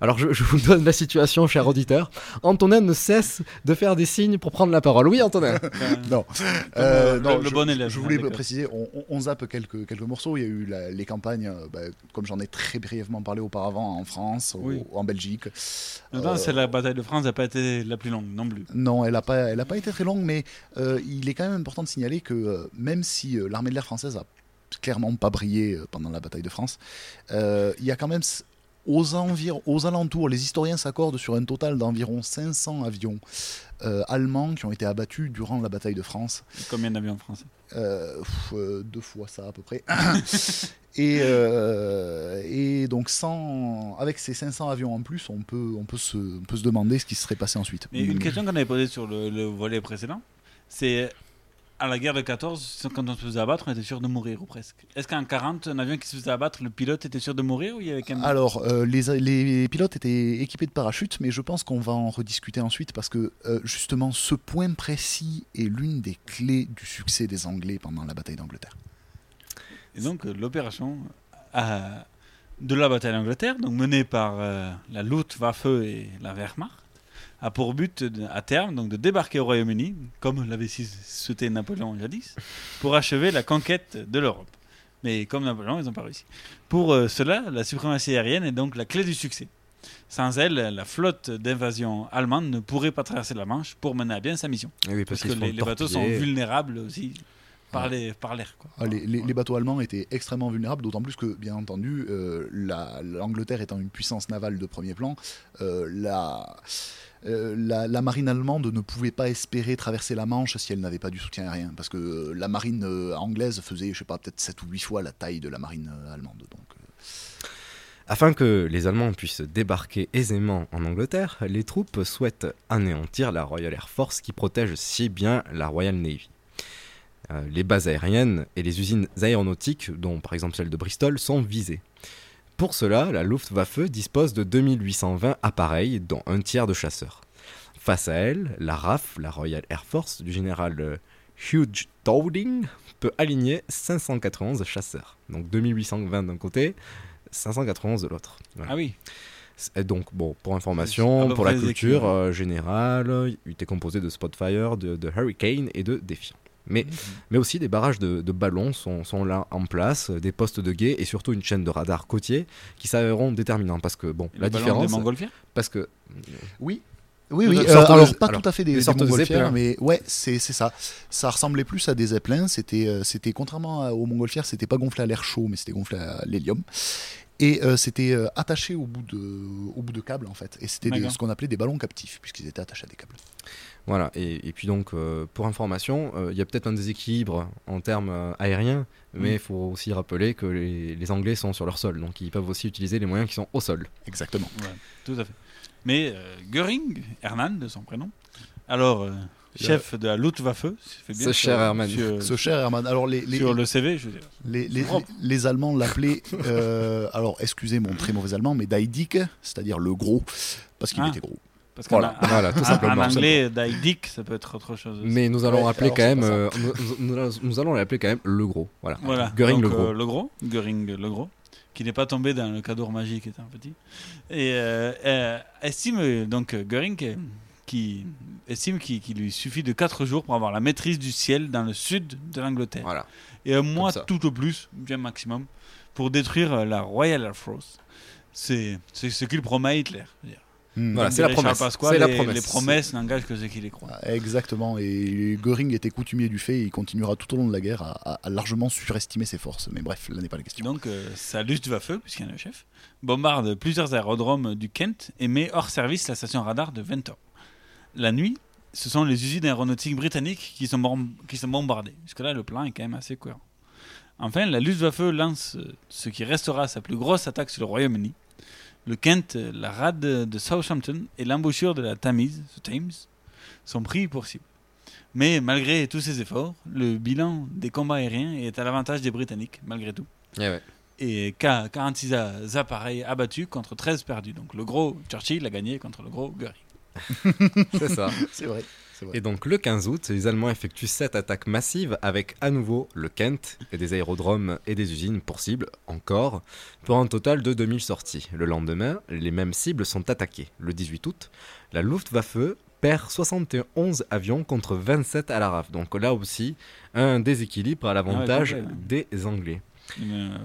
alors je, vous donne la situation, cher auditeur. Antonin ne cesse de faire des signes pour prendre la parole. Oui, Antonin. non, Comme, Euh, euh, non, le je, bon élève, je hein, voulais préciser, on, on- on zappe quelques, quelques morceaux. Il y a eu la- les campagnes, euh, bah, comme j'en ai très brièvement parlé auparavant, en France, au- Oui. en Belgique. Euh, c'est la bataille de France n'a pas été la plus longue non plus. Non, elle n'a pas, elle a pas été très longue, mais euh, il est quand même important de signaler que euh, même si euh, l'armée de l'air française a clairement pas brillé euh, pendant la bataille de France, euh, il y a quand même aux, envir- aux alentours, les historiens s'accordent sur un total d'environ 500 avions euh, allemands qui ont été abattus durant la bataille de France. Combien d'avions français? Euh, pff, euh, deux fois ça à peu près. et, et donc sans, avec ces 500 avions en plus, on peut, on, peut se, on peut se demander ce qui se serait passé ensuite. Mais une question qu'on avait posée sur le, le volet précédent, c'est à la guerre de 14, quand on se faisait abattre, on était sûr de mourir ou presque. Est-ce qu'en 40, un avion qui se faisait abattre, le pilote était sûr de mourir ou il y avait quand même... Alors, euh, les, les pilotes étaient équipés de parachutes, mais je pense qu'on va en rediscuter ensuite parce que euh, justement, ce point précis est l'une des clés du succès des Anglais pendant la bataille d'Angleterre. Et donc euh, l'opération de la bataille d'Angleterre, donc menée par euh, la Luftwaffe et la Wehrmacht, a pour but à terme donc de débarquer au Royaume-Uni, comme l'avait souhaité Napoléon jadis, pour achever la conquête de l'Europe. Mais comme Napoléon, ils n'ont pas réussi. Pour euh, cela, la suprématie aérienne est donc la clé du succès. Sans elle, la flotte d'invasion allemande ne pourrait pas traverser la Manche pour mener à bien sa mission. Eh oui, parce que les, les bateaux sont vulnérables aussi par les- par l'air. Ah, les, les- les bateaux allemands étaient extrêmement vulnérables, d'autant plus que, bien entendu, euh, la- l'Angleterre étant une puissance navale de premier plan, euh, la, euh, la, marine allemande ne pouvait pas espérer traverser la Manche si elle n'avait pas du soutien aérien, parce que euh, la marine euh, anglaise faisait, je sais pas, peut-être 7 ou 8 fois la taille de la marine allemande. Afin que les Allemands puissent débarquer aisément en Angleterre, les troupes souhaitent anéantir la Royal Air Force qui protège si bien la Royal Navy. Les bases aériennes et les usines aéronautiques, dont par exemple celle de Bristol, sont visées. Pour cela, la Luftwaffe dispose de 2820 appareils, dont un tiers de chasseurs. Face à elle, la RAF, la Royal Air Force, du général euh, Hugh Dowding, peut aligner 591 chasseurs. Donc 2820 d'un côté, 591 de l'autre. Voilà. Ah oui. Et donc, bon, pour information, pour la culture euh, générale, il était composé de Spotfire, de, de Hurricane et de Defiant. Mais, mais aussi des barrages de, de ballons sont, sont là en place, des postes de guet et surtout une chaîne de radars côtiers qui s'avéreront déterminants. Parce que, bon, Et la différence. des montgolfières Parce que. Oui. Oui, oui, euh, de- alors pas alors, tout à fait des, des de mais ouais, c'est c'est ça. Ça ressemblait plus à des zeppelins. C'était, euh, c'était contrairement aux montgolfières, c'était pas gonflé à l'air chaud, mais c'était gonflé à l'hélium. Et euh, c'était euh, attaché au bout de, au bout de câbles en fait. Et c'était ce qu'on appelait des ballons captifs, puisqu'ils étaient attachés à des câbles. Voilà, et, et puis donc, euh, pour information, euh, il y a peut-être un déséquilibre en termes euh, aériens, mais Mm. il faut aussi rappeler que les, les Anglais sont sur leur sol, donc ils peuvent aussi utiliser les moyens qui sont au sol. Exactement. Ouais, tout à fait. Mais euh, Göring, Hermann de son prénom, alors euh, chef de la Luftwaffe, ça fait bien Ce sur- cher Hermann. sur- Ce cher Hermann. Alors les, les- sur le CV, je veux dire. Les, les, Propre. les Allemands l'appelaient, euh, alors excusez mon très mauvais allemand, mais Dick, c'est-à-dire le gros, parce qu'il Ah. était gros. Parce qu'en voilà, a- Voilà, tout en- simplement. En anglais, Dick, ça peut être autre chose. aussi. Mais nous allons Ouais, quand même, euh, nous, nous- nous allons l'appeler quand même le gros. Voilà. Voilà. Göring Donc, le gros. euh, le gros. Göring le gros. Qui n'est pas tombé dans le cadeau magique étant petit. Et euh, euh, estime donc Göring que- qui estime qu'il lui suffit de 4 jours pour avoir la maîtrise du ciel dans le sud de l'Angleterre. Voilà. Et un mois tout au plus, bien maximum, pour détruire la Royal Air Force. C'est c'est ce qu'il promet Hitler. je veux dire. Hmm. Voilà, c'est la promesse. La les, promesse. les promesses n'engagent que ceux qui les croient. Ah, Exactement, et Göring était coutumier du fait et il continuera tout au long de la guerre à, largement surestimer ses forces. Mais bref, là n'est pas la question. Donc, euh, sa Luftwaffe, puisqu'il y en a un chef, bombarde plusieurs aérodromes du Kent et met hors service la station radar de Ventor. La nuit, ce sont les usines aéronautiques britanniques qui sont, qui sont bombardées. Jusque-là, le plan est quand même assez cohérent. Enfin, la Luftwaffe lance ce qui restera sa plus grosse attaque sur le Royaume-Uni. Le Kent, la rade de Southampton et l'embouchure de la Tamise, the Thames, sont pris pour cible. Mais malgré tous ces efforts, le bilan des combats aériens est à l'avantage des Britanniques, malgré tout. Eh ouais. Et qu'a- 46 a- appareils abattus contre 13 perdus. Donc le gros Churchill a gagné contre le gros Göring. C'est ça. C'est vrai. Et donc le 15 août, les Allemands effectuent sept attaques massives avec à nouveau le Kent et des aérodromes et des usines pour cible, encore, pour un total de 2000 sorties. Le lendemain, les mêmes cibles sont attaquées. Le 18 août, la Luftwaffe perd 71 avions contre 27 à la RAF. Donc là aussi, un déséquilibre à l'avantage Ah ouais, des Anglais. Euh,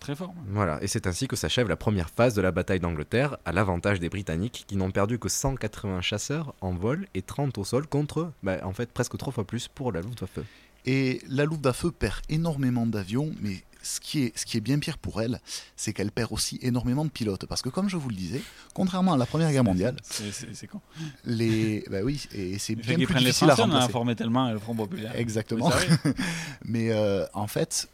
très fort. Voilà, et c'est ainsi que s'achève la première phase de la bataille d'Angleterre, à l'avantage des Britanniques, qui n'ont perdu que 180 chasseurs en vol et 30 au sol, contre, bah, en fait, presque trois fois plus pour la Luftwaffe. Et la Luftwaffe perd énormément d'avions, mais ce qui, est, ce qui est bien pire pour elle, c'est qu'elle perd aussi énormément de pilotes. Parce que comme je vous le disais, contrairement à la Première Guerre mondiale, C'est- les... bah oui, et c'est bien plus prennent les difficile à on a remplacer. formé tellement le Front Populaire. Exactement. Mais euh, en fait,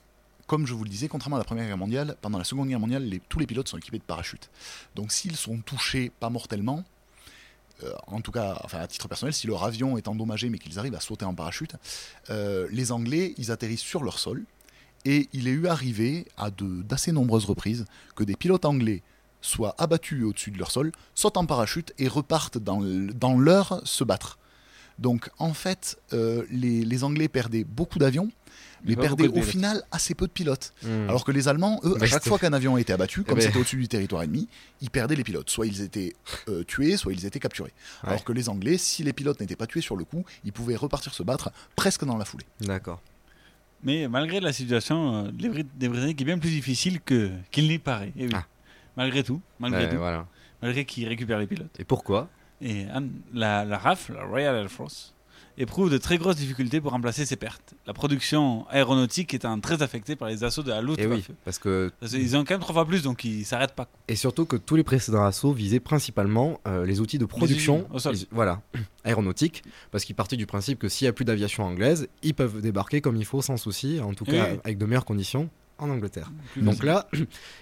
comme je vous le disais, contrairement à la Première Guerre mondiale, pendant la Seconde Guerre mondiale, tous les pilotes sont équipés de parachutes. Donc s'ils sont touchés, pas mortellement, euh, en tout cas, enfin, à titre personnel, si leur avion est endommagé mais qu'ils arrivent à sauter en parachute, euh, les Anglais, ils atterrissent sur leur sol. Et il est eu arrivé à d'assez nombreuses reprises que des pilotes anglais soient abattus au-dessus de leur sol, sautent en parachute et repartent dans l'heure se battre. Donc en fait, euh, les, les Anglais perdaient beaucoup d'avions, Mais perdaient au final assez peu de pilotes. Hmm. Alors que les Allemands, eux, à chaque fois qu'un avion était abattu, comme ben- c'était au-dessus du territoire ennemi, ils perdaient les pilotes. Soit ils étaient euh, tués, soit ils étaient capturés. Ouais. Alors que les Anglais, si les pilotes n'étaient pas tués sur le coup, ils pouvaient repartir se battre presque dans la foulée. D'accord. Mais malgré la situation euh, des, Brit- des Britanniques est bien plus difficile que qu'il n'y paraît. Eh oui. Ah. Malgré tout, malgré Ouais, tout, voilà. malgré qu'ils récupèrent les pilotes. Et pourquoi? Et Anne- la, la RAF, la Royal Air Force, éprouve de très grosses difficultés pour remplacer ses pertes. La production aéronautique étant très affectée par les assauts de la Et Luftwaffe. oui, parce que qu'ils ont quand même trois fois plus, donc ils s'arrêtent pas. Et surtout que tous les précédents assauts visaient principalement euh, les outils de production usines, au sol. les- voilà, aéronautique, parce qu'ils partaient du principe que s'il n'y a plus d'aviation anglaise, ils peuvent débarquer comme il faut sans souci, en tout Oui, cas oui. avec de meilleures conditions en Angleterre. Plus Donc là,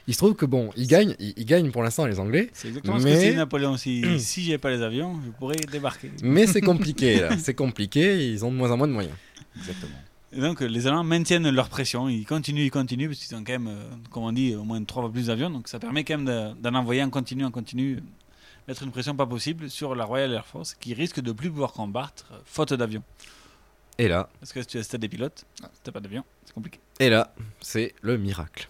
il se trouve que bon, ils gagnent, ils, ils gagnent pour l'instant les Anglais, C'est exactement ce que mais, dit Napoléon. Si, si j'avais pas les avions, je pourrais débarquer. mais c'est compliqué, là. c'est compliqué, ils ont de moins en moins de moyens. Exactement. Et donc les Allemands maintiennent leur pression, ils continuent, ils continuent, parce qu'ils ont quand même, euh, comme on dit, au moins trois fois plus d'avions, donc ça permet quand même de- d'en envoyer en continu, en continu, mettre une pression pas possible sur la Royal Air Force, qui risque de plus pouvoir combattre euh, faute d'avions. Et là, Parce que si tu as des pilotes, si t'as pas d'avion, c'est compliqué. et là, c'est le miracle.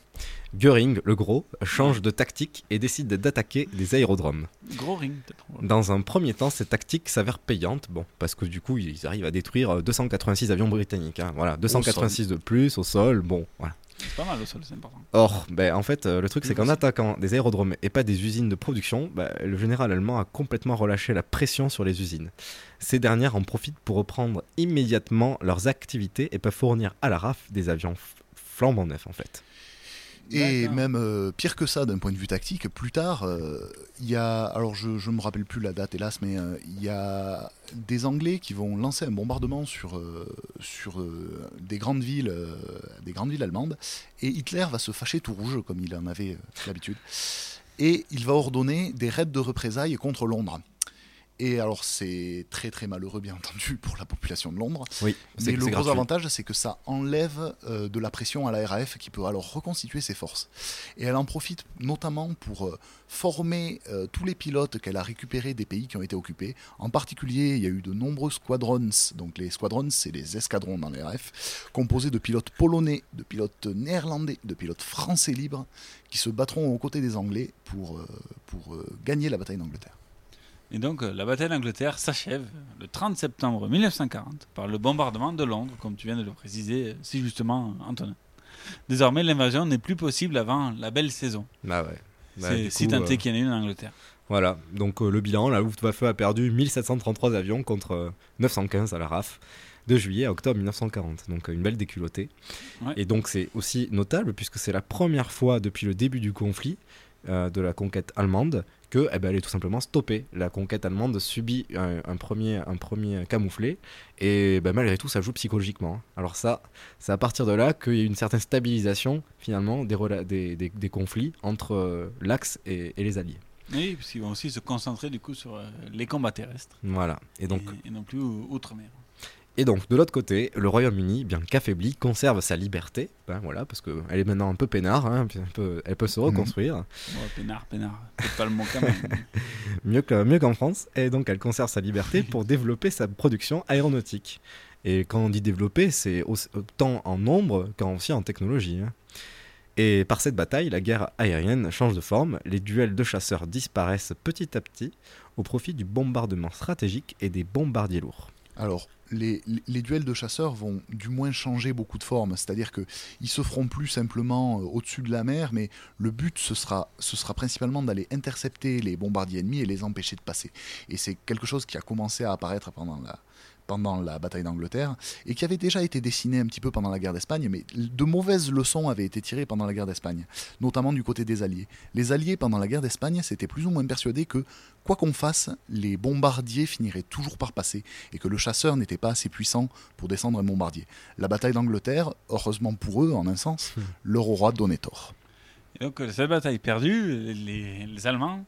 Göring, le gros, change de tactique et décide d'attaquer des aérodromes. Gros ring, peut-être. Dans un premier temps, cette tactique s'avère payante, bon, parce que du coup, ils arrivent à détruire euh, 286 avions britanniques. hein, voilà, 286 de plus au sol, bon, voilà. C'est pas mal au sol, c'est important. Or, ben, en fait, euh, le truc, c'est qu'en attaquant des aérodromes et pas des usines de production, ben, le général allemand a complètement relâché la pression sur les usines. Ces dernières en profitent pour reprendre immédiatement leurs activités et peuvent fournir à la RAF des avions flambant neufs, en fait. Et même euh, pire que ça, d'un point de vue tactique, plus tard, euh, il y a, alors je ne me rappelle plus la date hélas, mais euh, il y a des Anglais qui vont lancer un bombardement sur, euh, sur euh, des, grandes villes, euh, des grandes villes allemandes, et Hitler va se fâcher tout rouge, comme il en avait euh, l'habitude, et il va ordonner des raids de représailles contre Londres. Et alors c'est très très malheureux bien entendu pour la population de Londres. Oui, Mais le gros gratuit. avantage c'est que ça enlève euh, de la pression à la RAF qui peut alors reconstituer ses forces. Et elle en profite notamment pour euh, former euh, tous les pilotes qu'elle a récupérés des pays qui ont été occupés. En particulier, il y a eu de nombreux squadrons. Donc les squadrons, c'est les escadrons dans les RAF, composés de pilotes polonais, de pilotes néerlandais, de pilotes français libres, qui se battront aux côtés des Anglais pour, pour gagner la bataille d'Angleterre. Et donc euh, la bataille d'Angleterre s'achève le 30 septembre 1940 par le bombardement de Londres, comme tu viens de le préciser euh, si justement, Antonin. Désormais, l'invasion n'est plus possible avant la belle saison. Bah ouais. Bah, C'est si tant euh, qu'il y en a une en Angleterre. Voilà, donc euh, le bilan, la Luftwaffe a perdu 1733 avions contre euh, 915 à la RAF de juillet à octobre 1940. Donc une belle déculottée. Ouais. Et donc c'est aussi notable puisque c'est la première fois depuis le début du conflit euh, de la conquête allemande que eh ben, elle est tout simplement stoppée. La conquête allemande subit un, un premier, un premier camouflé et ben, malgré tout ça joue psychologiquement. hein. Alors ça, c'est à partir de là qu'il y a une certaine stabilisation finalement des, rela- des, des- des conflits entre euh, l'Axe et- et les Alliés. Oui, parce qu'ils vont aussi se concentrer du coup sur euh, les combats terrestres Voilà. Et donc, et, et non plus ou- outre-mer. Et donc, de l'autre côté, le Royaume-Uni, bien qu'affaibli, conserve sa liberté, ben voilà, parce qu'elle est maintenant un peu peinard, hein, elle, peut, elle peut se reconstruire. Oh, peinard, peinard, c'est pas le mot quand même. mieux que- mieux qu'en France, et donc elle conserve sa liberté pour développer sa production aéronautique. Et quand on dit développer, c'est au- autant en nombre qu'en aussi en technologie. hein. Et par cette bataille, la guerre aérienne change de forme, les duels de chasseurs disparaissent petit à petit au profit du bombardement stratégique et des bombardiers lourds. Alors, les, duels de chasseurs vont du moins changer beaucoup de formes, c'est-à-dire que ils se feront plus simplement euh, au-dessus de la mer, mais le but ce sera principalement d'aller intercepter les bombardiers ennemis et les empêcher de passer. Et c'est quelque chose qui a commencé à apparaître pendant la, pendant la bataille d'Angleterre et qui avait déjà été dessiné un petit peu pendant la guerre d'Espagne, mais de mauvaises leçons avaient été tirées pendant la guerre d'Espagne, notamment du côté des Alliés. Les Alliés, pendant la guerre d'Espagne, s'étaient plus ou moins persuadés que, quoi qu'on fasse, les bombardiers finiraient toujours par passer et que le chasseur n'était pas assez puissant pour descendre un bombardier. La bataille d'Angleterre, heureusement pour eux, en un sens, leur aura donné tort. Et donc, euh, cette bataille perdue, les, les Allemands,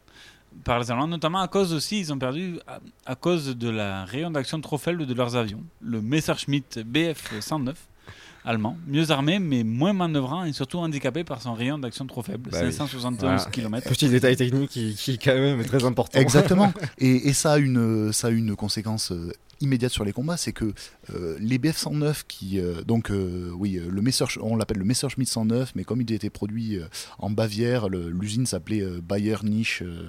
par les Allemands, notamment à cause aussi, ils ont perdu à, à cause de la rayon d'action trop faible de leurs avions. Le Messerschmitt Bf-109 allemand, mieux armé mais moins manœuvrant et surtout handicapé par son rayon d'action trop faible, Bah oui. 571 Voilà. km. Petit détail technique qui, qui quand même est très important. Exactement. et, et ça, a une, ça a une conséquence euh, immédiate sur les combats, c'est que euh, les BF-109 qui... euh, donc, euh, oui, le Messersch- on l'appelle le Messerschmitt 109, mais comme il était produit euh, en Bavière, l'usine s'appelait euh, Bayer Niche euh,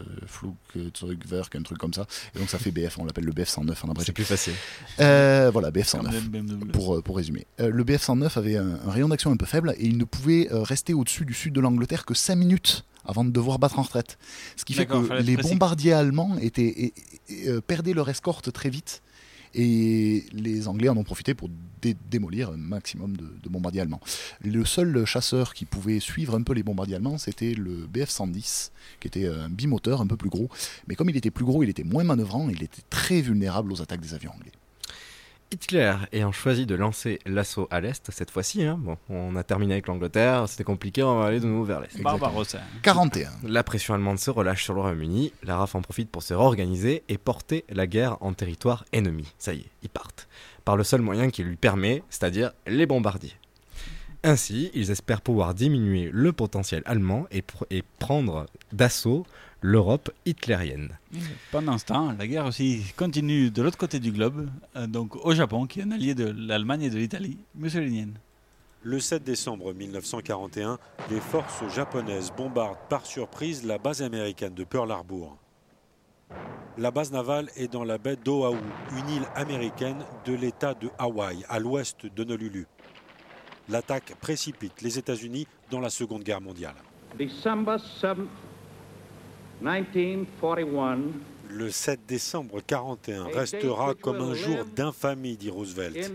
Flugzeugwerk, un truc comme ça. Et donc ça fait BF, on l'appelle le BF-109 en abrégé. C'est plus facile. Euh, voilà, Comme BF-109. le BMW. Pour, pour résumer. Euh, le BF-109 avait un, un rayon d'action un peu faible et il ne pouvait euh, rester au-dessus du sud de l'Angleterre que 5 minutes avant de devoir battre en retraite. Ce qui fait que les bombardiers allemands étaient, et- et- euh, perdaient leur escorte très vite et les Anglais en ont profité pour dé- démolir un maximum de, bombardiers allemands. Le seul chasseur qui pouvait suivre un peu les bombardiers allemands, c'était le BF-110, qui était un bimoteur un peu plus gros. Mais comme il était plus gros, il était moins manœuvrant, il était très vulnérable aux attaques des avions anglais. Hitler ayant choisi de lancer l'assaut à l'est cette fois-ci, hein, bon, on a terminé avec l'Angleterre, c'était compliqué, on va aller de nouveau vers l'est. Barbarossa. 41. La pression allemande se relâche sur le Royaume-Uni, la RAF en profite pour se réorganiser et porter la guerre en territoire ennemi. Ça y est, ils partent. Par le seul moyen qui lui permet, c'est-à-dire les bombardiers. Ainsi, ils espèrent pouvoir diminuer le potentiel allemand et, pr- et prendre d'assaut l'Europe hitlérienne. Pendant ce temps, la guerre aussi continue de l'autre côté du globe, euh, donc au Japon, qui est un allié de l'Allemagne et de l'Italie, mussolinienne. Le 7 décembre 1941, les forces japonaises bombardent par surprise la base américaine de Pearl Harbor. La base navale est dans la baie d'Oahu, une île américaine de l'État de Hawaï, à l'ouest d'Honolulu. L'attaque précipite les États-Unis dans la Seconde Guerre mondiale. December 7, 1941, Le 7 décembre 1941 restera comme un jour d'infamie, dit Roosevelt.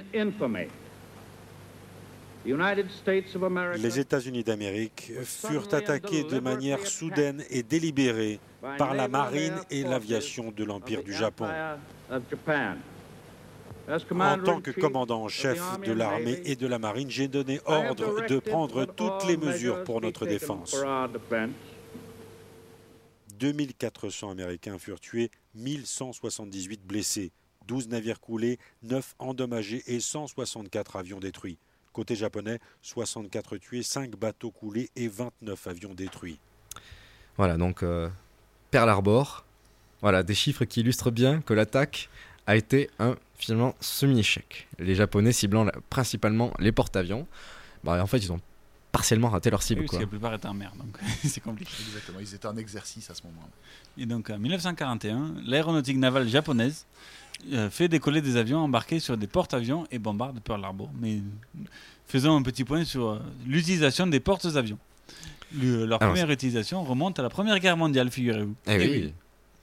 Les États-Unis d'Amérique furent attaqués de manière soudaine et délibérée par la marine et l'aviation de l'Empire du Japon. En tant que commandant en chef de l'armée et de la marine, j'ai donné ordre de prendre toutes les mesures pour notre défense. For our defense. 2400 Américains furent tués, 1178 blessés, 12 navires coulés, 9 endommagés et 164 avions détruits. Côté japonais, 64 tués, 5 bateaux coulés et 29 avions détruits. Voilà, donc euh, Pearl Harbor, voilà, des chiffres qui illustrent bien que l'attaque a été un finalement semi-échec. Les Japonais ciblant la- principalement les porte-avions, bah, en fait ils ont partiellement raté leur Oui, cible. parce que quoi. la plupart étaient en mer, donc c'est compliqué. Exactement, ils étaient en exercice à ce moment-là. Et donc en 1941, l'aéronautique navale japonaise euh, fait décoller des avions embarqués sur des porte-avions et bombarde Pearl Harbor. Mais faisons un petit point sur euh, l'utilisation des porte-avions. Le- leur Alors, première utilisation remonte à la Première Guerre mondiale, figurez-vous. Eh oui, oui.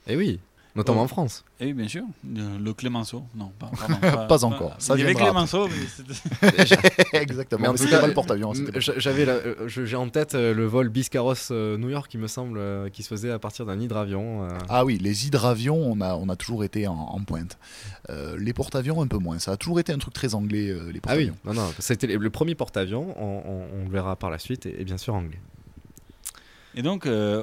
Eh oui, notamment Oh. en France. Eh oui, bien sûr. Le Clémenceau. Non, pas, pardon, Pas encore, ça Il y avait Clémenceau, après. mais c'était- Exactement, Mais en tout c'était cas, pas le porte-avions, j'a- J'avais, euh, j'ai en tête euh, le vol Biscarrosse euh, New York, il me semble, qui se faisait à partir d'un hydravion. Ah oui, les hydravions, on a, on a toujours été en, en pointe. Euh, les porte-avions, un peu moins. Ça a toujours été un truc très anglais, les Ah oui, porte-avions. non, non, c'était le le premier porte-avions, on, on- on le verra par la suite, et, et bien sûr anglais. Et donc, euh,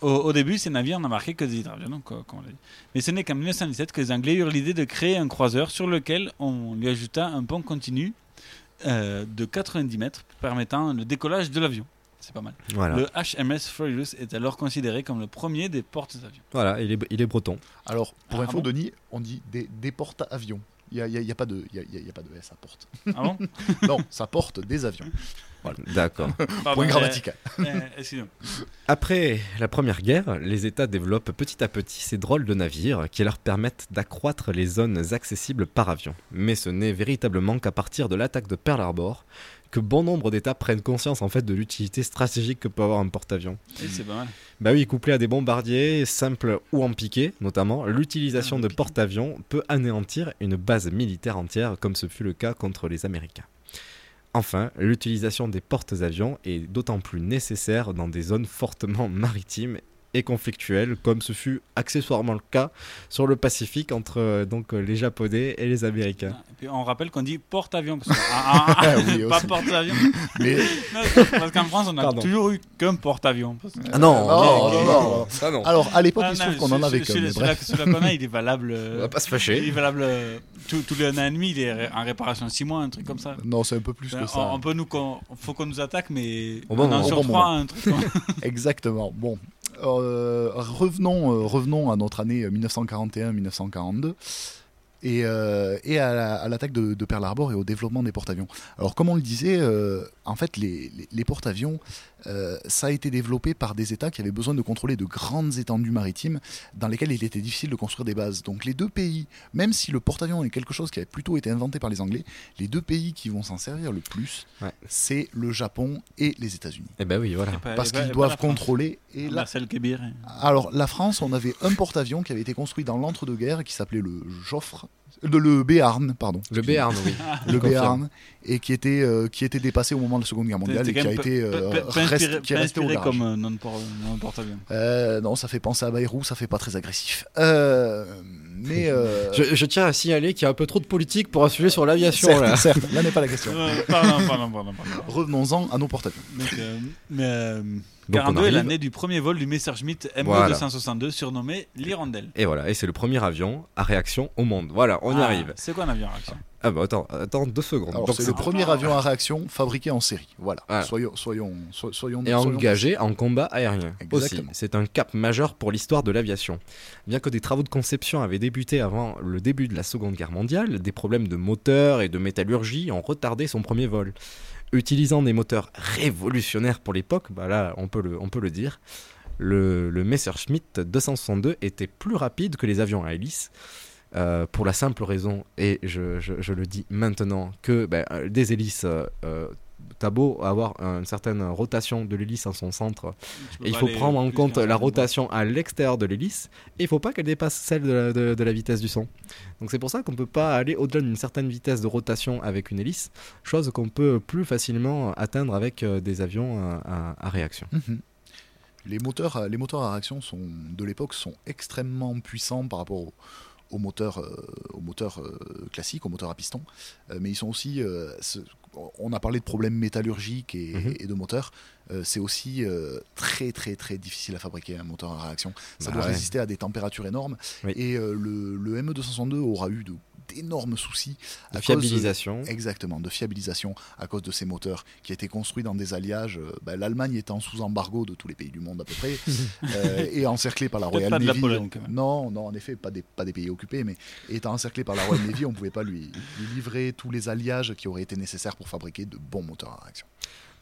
au, au début, ces navires n'ont marqué que des hydravions. donc, euh, comme on l'a dit. Mais ce n'est qu'en 1917 que les Anglais eurent l'idée de créer un croiseur sur lequel on lui ajouta un pont continu euh, de 90 mètres permettant le décollage de l'avion. C'est pas mal. Voilà. Le HMS Furious est alors considéré comme le premier des porte-avions. Voilà, il est, il est breton. Alors, pour Ah info, bon Denis, on dit des, des porte-avions. Il n'y a, il y a- il y a pas de il y a- il y a- il y a pas de S à porte. Ah bon Non, ça porte des avions. Voilà. D'accord. Point grammatical. euh, excusez-moi. Après la Première Guerre, les États développent petit à petit ces drôles de navires qui leur permettent d'accroître les zones accessibles par avion. Mais ce n'est véritablement qu'à partir de l'attaque de Pearl Harbor que bon nombre d'États prennent conscience en fait de l'utilité stratégique que peut avoir un porte-avions. Et c'est pas mal. Bah oui, couplé à des bombardiers simples ou en piqué, notamment, l'utilisation de porte-avions peut anéantir une base militaire entière, comme ce fut le cas contre les Américains. Enfin, l'utilisation des porte-avions est d'autant plus nécessaire dans des zones fortement maritimes et conflictuelles, comme ce fut accessoirement le cas sur le Pacifique entre euh, donc, euh, les Japonais et les Américains. Et puis on rappelle qu'on dit porte-avions. parce que- ah, ah, ah, Oui, pas porte-avions. Mais- parce qu'en France, on a Pardon. toujours eu qu'un porte-avions. que- Ah non, non, non, non. Ça, non. Alors, à l'époque, Ah, il se trouve qu'on en avait qu'un, celui-là- qu'on a, il est valable. euh, On va pas se fâcher. Il est valable euh, tous les un an et demi, il est en réparation 6 mois, un truc comme ça. Non, c'est un peu plus que On- ça. On peut nous, qu'on- faut qu'on nous attaque, mais Au bon un an moment. sur Au bon trois, moment. un truc Exactement. Bon, Euh, revenons, euh, revenons à notre année 1941-1942 et, euh, et à la- l'attaque de, de Pearl Harbor et au développement des porte-avions. Alors, comme on le disait, euh, en fait, les, les- les porte-avions, euh, ça a été développé par des États qui avaient besoin de contrôler de grandes étendues maritimes dans lesquelles il était difficile de construire des bases. Donc, les deux pays, même si le porte-avions est quelque chose qui a plutôt été inventé par les Anglais, les deux pays qui vont s'en servir le plus, c'est le Japon et les États-Unis. Eh ben oui, voilà. Parce et pas- et qu'ils pas doivent la France. contrôler. Et Kébir. alors, la France, on avait un porte-avions qui avait été construit dans l'entre-deux-guerres qui s'appelait le Joffre. De, le Béarn, pardon. Le Béarn, oui. Le. Béarn, et qui était, euh, qui était dépassé au moment de la Seconde Guerre mondiale et qui a été euh, rest- qui est resté au garage. comme euh, non. Euh, non, ça fait penser à Bayrou, ça fait pas très agressif. Euh, mais. euh, Je, je tiens à signaler qu'il y a un peu trop de politique pour un sujet sur l'aviation. certes, là. certes, là n'est pas la question. Euh. Revenons-en à nos porte-avions. Donc, euh, mais, euh, Donc, 42 on est l'année du premier vol du Messerschmitt Voilà. ME262 surnommé l'Hirondelle. Et voilà, et c'est le premier avion à réaction au monde. Voilà, on y Ah, arrive. C'est quoi un avion à réaction? Ah bah attends, attends deux secondes. Alors, Donc, c'est le premier avion à réaction fabriqué en série. Voilà. Voilà. Soyons, soyons, so- soyons. et soyons engagé en combat aérien. Aussi, Exactement. c'est un cap majeur pour l'histoire de l'aviation. Bien que des travaux de conception avaient débuté avant le début de la Seconde Guerre mondiale, des problèmes de moteur et de métallurgie ont retardé son premier vol. Utilisant des moteurs révolutionnaires pour l'époque, bah là on peut le, on peut le dire, le, le Messerschmitt 262 était plus rapide que les avions à hélice. Euh, pour la simple raison, et je, je- je le dis maintenant, que ben, euh, des hélices, euh, t'as beau avoir une certaine rotation de l'hélice en son centre, et il faut prendre en compte la certain rotation à l'extérieur de l'hélice, et il faut pas qu'elle dépasse celle de la, de- de la vitesse du son. Donc c'est pour ça qu'on peut pas aller au-delà d'une certaine vitesse de rotation avec une hélice, chose qu'on peut plus facilement atteindre avec des avions à, à réaction. Mhm. Les moteurs, à- les moteurs à réaction sont, de l'époque sont extrêmement puissants par rapport aux, aux moteurs, euh, aux moteurs euh, classiques, aux moteurs à piston. Euh, mais ils sont aussi. ce- on a parlé de problèmes métallurgiques et, Mhm. et de moteurs. Euh, c'est aussi euh, très très très difficile à fabriquer un moteur à réaction. Ça Bah doit ouais. résister à des températures énormes. Oui. Et euh, le, le ME262 aura eu de- d'énormes soucis De à fiabilisation. Cause, exactement, de fiabilisation à cause de ces moteurs qui étaient construits dans des alliages. euh, bah, L'Allemagne étant sous embargo de tous les pays du monde à peu près euh, et encerclée par la Royal pas de la Navy. Pologne, quand même. non, non, en effet, pas des, pas des pays occupés, mais étant encerclé par la Royal Navy, on ne pouvait pas lui, lui livrer tous les alliages qui auraient été nécessaires pour fabriquer de bons moteurs à réaction.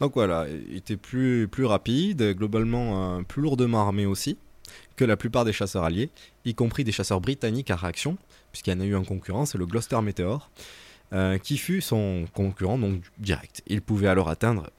Donc voilà, il était plus, plus rapide, globalement euh, plus lourdement armé aussi que la plupart des chasseurs alliés, y compris des chasseurs britanniques à réaction, puisqu'il y en a eu un concurrent, c'est le Gloucester Meteor, euh, qui fut son concurrent donc direct. Il pouvait alors atteindre,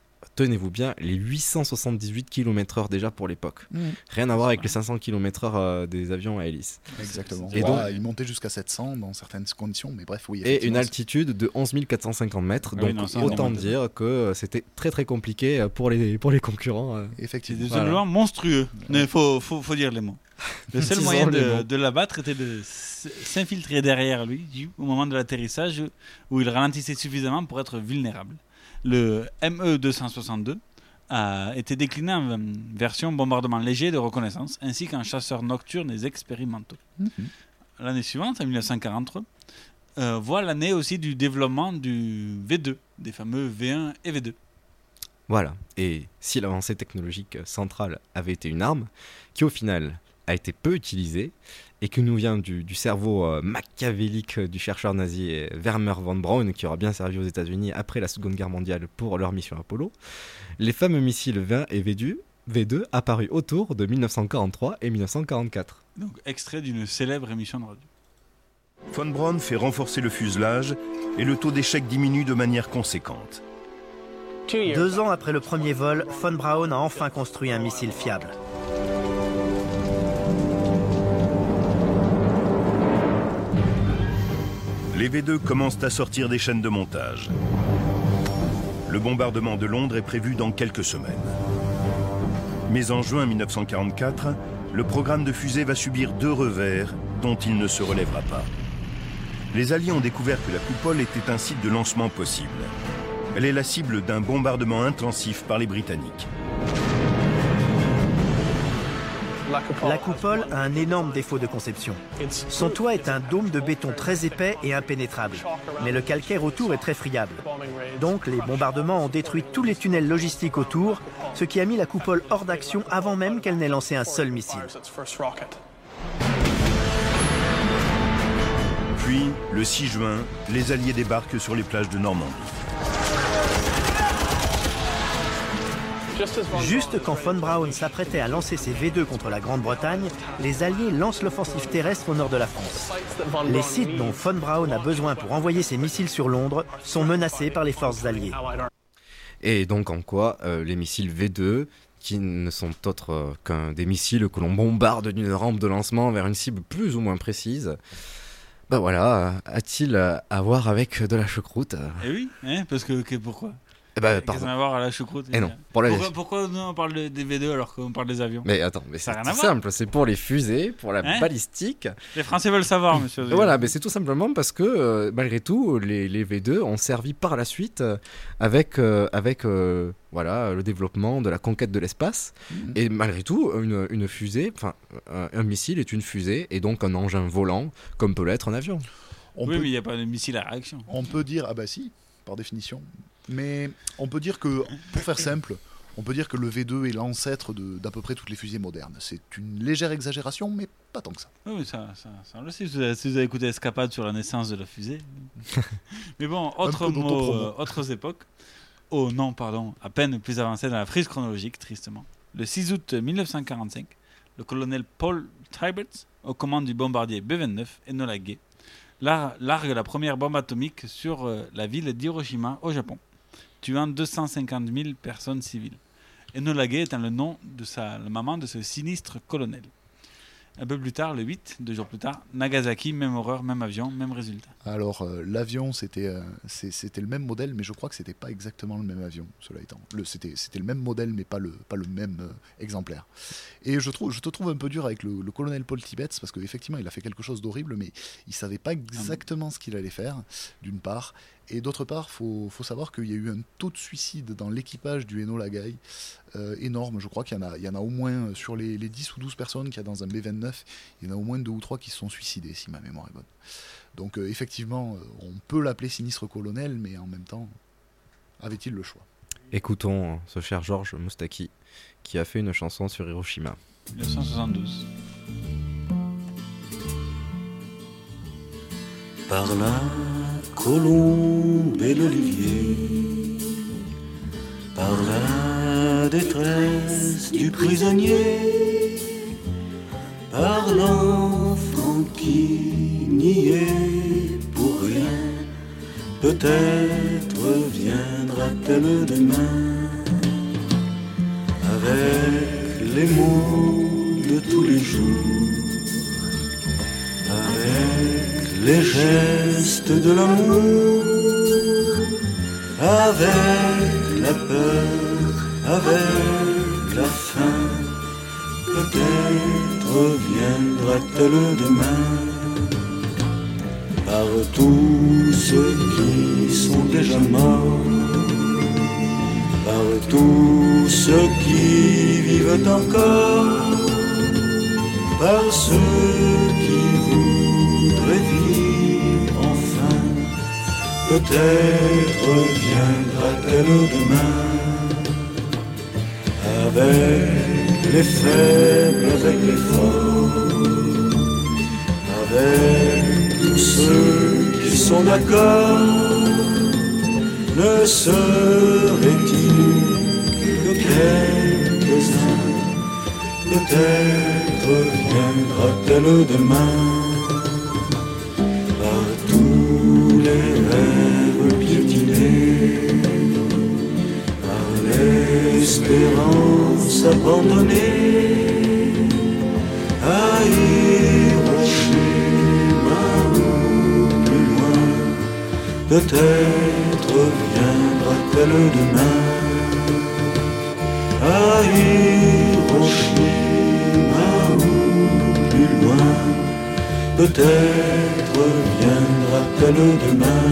tenez-vous bien, les 878 km/h déjà pour l'époque. Mhm. Rien à voir avec les 500 km/h des avions à hélice. Exactement. Et Ouais, donc, il montait jusqu'à 700 dans certaines conditions, mais bref, oui. et une altitude de 11 450 mètres. Ah oui, Donc non, ça, on autant dire que euh, c'était très très compliqué euh, pour les, pour les concurrents. euh. Effectivement. des Voilà. monstrueux. Il faut, faut, faut dire les mots. Le seul moyen de, l'abattre était de s'infiltrer derrière lui au moment de l'atterrissage où il ralentissait suffisamment pour être vulnérable. Le ME262 a été décliné en version bombardement léger de reconnaissance, ainsi qu'en chasseur nocturne et expérimentaux. Mhm. L'année suivante, en 1943, euh, voit l'année aussi du développement du V2, des fameux V1 et V2. Voilà. Et si l'avancée technologique centrale avait été une arme, qui au final a été peu utilisée, et qui nous vient du, du cerveau euh, machiavélique du chercheur nazi euh, Werner von Braun, qui aura bien servi aux États-Unis après la Seconde Guerre mondiale pour leur mission Apollo, les fameux missiles V1 et V2, V2 apparus autour de 1943 et 1944. Donc, extrait d'une célèbre émission de radio. Von Braun fait renforcer le fuselage et le taux d'échec diminue de manière conséquente. Deux ans après le premier vol, von Braun a enfin construit un missile fiable. Les V2 commencent à sortir des chaînes de montage. Le bombardement de Londres est prévu dans quelques semaines. Mais en juin 1944, le programme de fusée va subir deux revers dont il ne se relèvera pas. Les Alliés ont découvert que la coupole était un site de lancement possible. Elle est la cible d'un bombardement intensif par les Britanniques. La coupole a un énorme défaut de conception. Son toit est un dôme de béton très épais et impénétrable, mais le calcaire autour est très friable. Donc les bombardements ont détruit tous les tunnels logistiques autour, ce qui a mis la coupole hors d'action avant même qu'elle n'ait lancé un seul missile. Puis, le 6 juin, les Alliés débarquent sur les plages de Normandie. Juste quand von Braun s'apprêtait à lancer ses V2 contre la Grande-Bretagne, les Alliés lancent l'offensive terrestre au nord de la France. Les sites dont von Braun a besoin pour envoyer ses missiles sur Londres sont menacés par les forces alliées. Et donc en quoi euh, les missiles V2, qui ne sont autres euh, qu'un des missiles que l'on bombarde d'une rampe de lancement vers une cible plus ou moins précise, bah voilà, a-t-il à voir avec de la choucroute? Eh oui, hein, parce que, que pourquoi? Eh ben, Qu'est-ce pardon. a à voir à la choucroute Eh non, pour la pourquoi, vie. pourquoi nous, on parle de- des V2 alors qu'on parle des avions Mais attends, mais Ça c'est rien tout simple, c'est pour les fusées, pour la Hein balistique. Les Français veulent savoir, monsieur. Et Voilà, mais c'est tout simplement parce que euh, malgré tout, les, les V2 ont servi par la suite euh, avec, euh, avec euh, voilà, le développement de la conquête de l'espace. Mhm. Et malgré tout, une, une fusée, enfin, un, un missile est une fusée et donc un engin volant, comme peut l'être un avion. On oui, peut- mais il n'y a pas de missile à réaction. On peut dire, ah bah si, par définition. Mais on peut dire que, pour faire simple, on peut dire que le V2 est l'ancêtre d'à peu près toutes les fusées modernes. C'est une légère exagération, mais pas tant que ça. Oui, ça, ça, ça on le sait, si vous avez, si vous avez écouté Escapade sur la naissance de la fusée. mais bon, autre mot, euh, autres époques. Oh non, pardon, à peine plus avancé dans la frise chronologique, tristement. Le 6 août 1945, le colonel Paul Tibbets, aux commandes du bombardier B-29 Enola Gay, lar- largue la première bombe atomique sur euh, la ville d'Hiroshima au Japon, tuant 250 000 personnes civiles. Enola Gay étant le nom de sa, la maman de ce sinistre colonel. Un peu plus tard, le 8, deux jours plus tard, Nagasaki, même horreur, même avion, même résultat. Alors, euh, l'avion, c'était euh, c'était le même modèle, mais je crois que c'était pas exactement le même avion, cela étant. Le- C'était c'était le même modèle, mais pas le, pas le même euh, exemplaire. Et je, trouve, je te trouve un peu dur avec le, le colonel Paul Tibbets, parce qu'effectivement, il a fait quelque chose d'horrible, mais il savait pas exactement ce qu'il allait faire, d'une part. Et d'autre part, il faut, faut savoir qu'il y a eu un taux de suicide dans l'équipage du Enola Gay euh, énorme. Je crois qu'il y, en a- il y en a au moins, euh, sur les, les 10 ou 12 personnes qu'il y a dans un B-29, il y en a au moins deux ou trois qui se sont suicidés, si ma mémoire est bonne. Donc euh, effectivement, on peut l'appeler sinistre colonel, mais en même temps, avait-il le choix? Écoutons euh, ce cher Georges Moustaki qui a fait une chanson sur Hiroshima. 1972. par la colombe et l'olivier, par la détresse du prisonnier, par l'enfant qui n'y est pour rien, peut-être viendra-t-elle demain. Avec les mots de tous les jours les gestes de l'amour, avec la peur, avec la faim. Peut-être viendra-t-elle demain par tous ceux qui sont déjà morts, par tous ceux vivent encore par ceux qui voudraient vivre enfin. Peut-être viendra-t-elle demain avec les faibles, avec les forts, avec tous ceux qui sont d'accord. Ne serait-il que quelques-uns? Peut-être viendra-t-elle demain abandonnée à Hiroshima ou plus loin. Peut-être viendra-t-elle demain à Hiroshima ou plus loin. Peut-être viendra-t-elle demain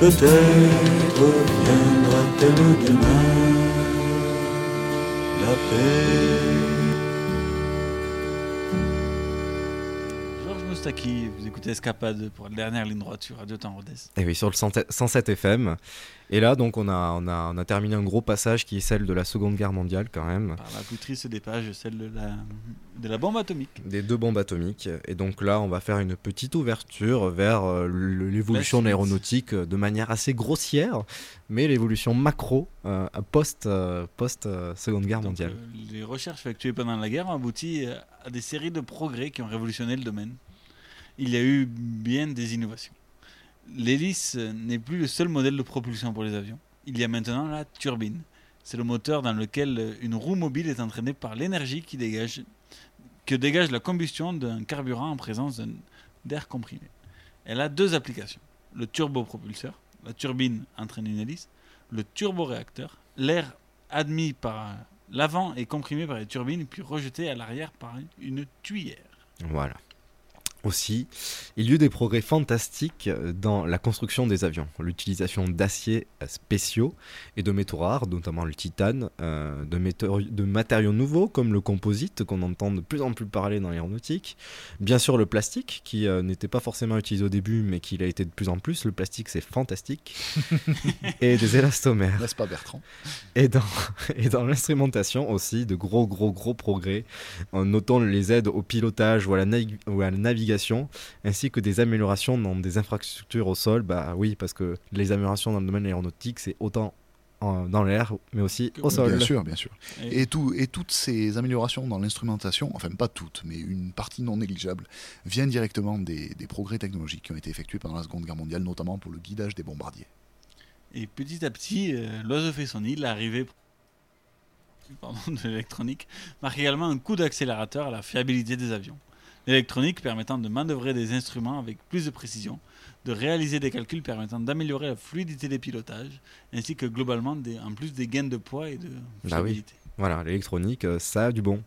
Peut-être viendra-t-elle demain la paix. Moustaki, vous écoutez Escapade pour la dernière ligne droite sur Radio Temps Rodez. Et oui, sur le 107 FM. Et là, donc, on a, on, a, on a terminé un gros passage qui est celle de la Seconde Guerre mondiale, quand même. Par la plus triste des pages, celle de la, de la bombe atomique. Des deux bombes atomiques. Et donc là, on va faire une petite ouverture vers euh, l'évolution de l'aéronautique euh, de manière assez grossière, mais l'évolution macro euh, post, euh, post Seconde Guerre mondiale. Les recherches effectuées pendant la guerre ont abouti à des séries de progrès qui ont révolutionné le domaine. Il y a eu bien des innovations. L'hélice euh, n'est plus le seul modèle de propulsion pour les avions. Il y a maintenant la turbine. C'est le moteur dans lequel euh, une roue mobile est entraînée par l'énergie qui dégage, que dégage la combustion d'un carburant en présence d'air comprimé. Elle a deux applications. Le turbopropulseur, la turbine entraîne une hélice. Le turboréacteur, l'air admis par l'avant est comprimé par les turbines puis rejeté à l'arrière par une tuyère. Voilà. Aussi, il y a eu des progrès fantastiques dans la construction des avions. L'utilisation d'aciers spéciaux et de métaux rares, notamment le titane, euh, de, matériaux nouveaux comme le composite qu'on entend de plus en plus parler dans l'aéronautique. Bien sûr, le plastique qui euh, n'était pas forcément utilisé au début mais qui l'a été de plus en plus. Le plastique, c'est fantastique. et des élastomères. N'est-ce pas, Bertrand? Et dans, et dans l'instrumentation aussi, de gros, gros, gros progrès, en notant les aides au pilotage ou à la, navig- ou à la navigation, ainsi que des améliorations dans des infrastructures au sol. Bah oui, parce que les améliorations dans le domaine aéronautique, c'est autant en- dans l'air, mais aussi au sol. Bien sûr, bien sûr. Et, tout, et toutes ces améliorations dans l'instrumentation, enfin pas toutes, mais une partie non négligeable, viennent directement des, des progrès technologiques qui ont été effectués pendant la Seconde Guerre mondiale, notamment pour le guidage des bombardiers. Et petit à petit, euh, l'oiseau fait son nid, l'arrivée pardon, de l'électronique marque également un coup d'accélérateur à la fiabilité des avions. L'électronique permettant de manœuvrer des instruments avec plus de précision, de réaliser des calculs permettant d'améliorer la fluidité des pilotages, ainsi que globalement des- en plus des gains de poids et de Bah oui, fiabilité. voilà, l'électronique, euh, ça a du bon.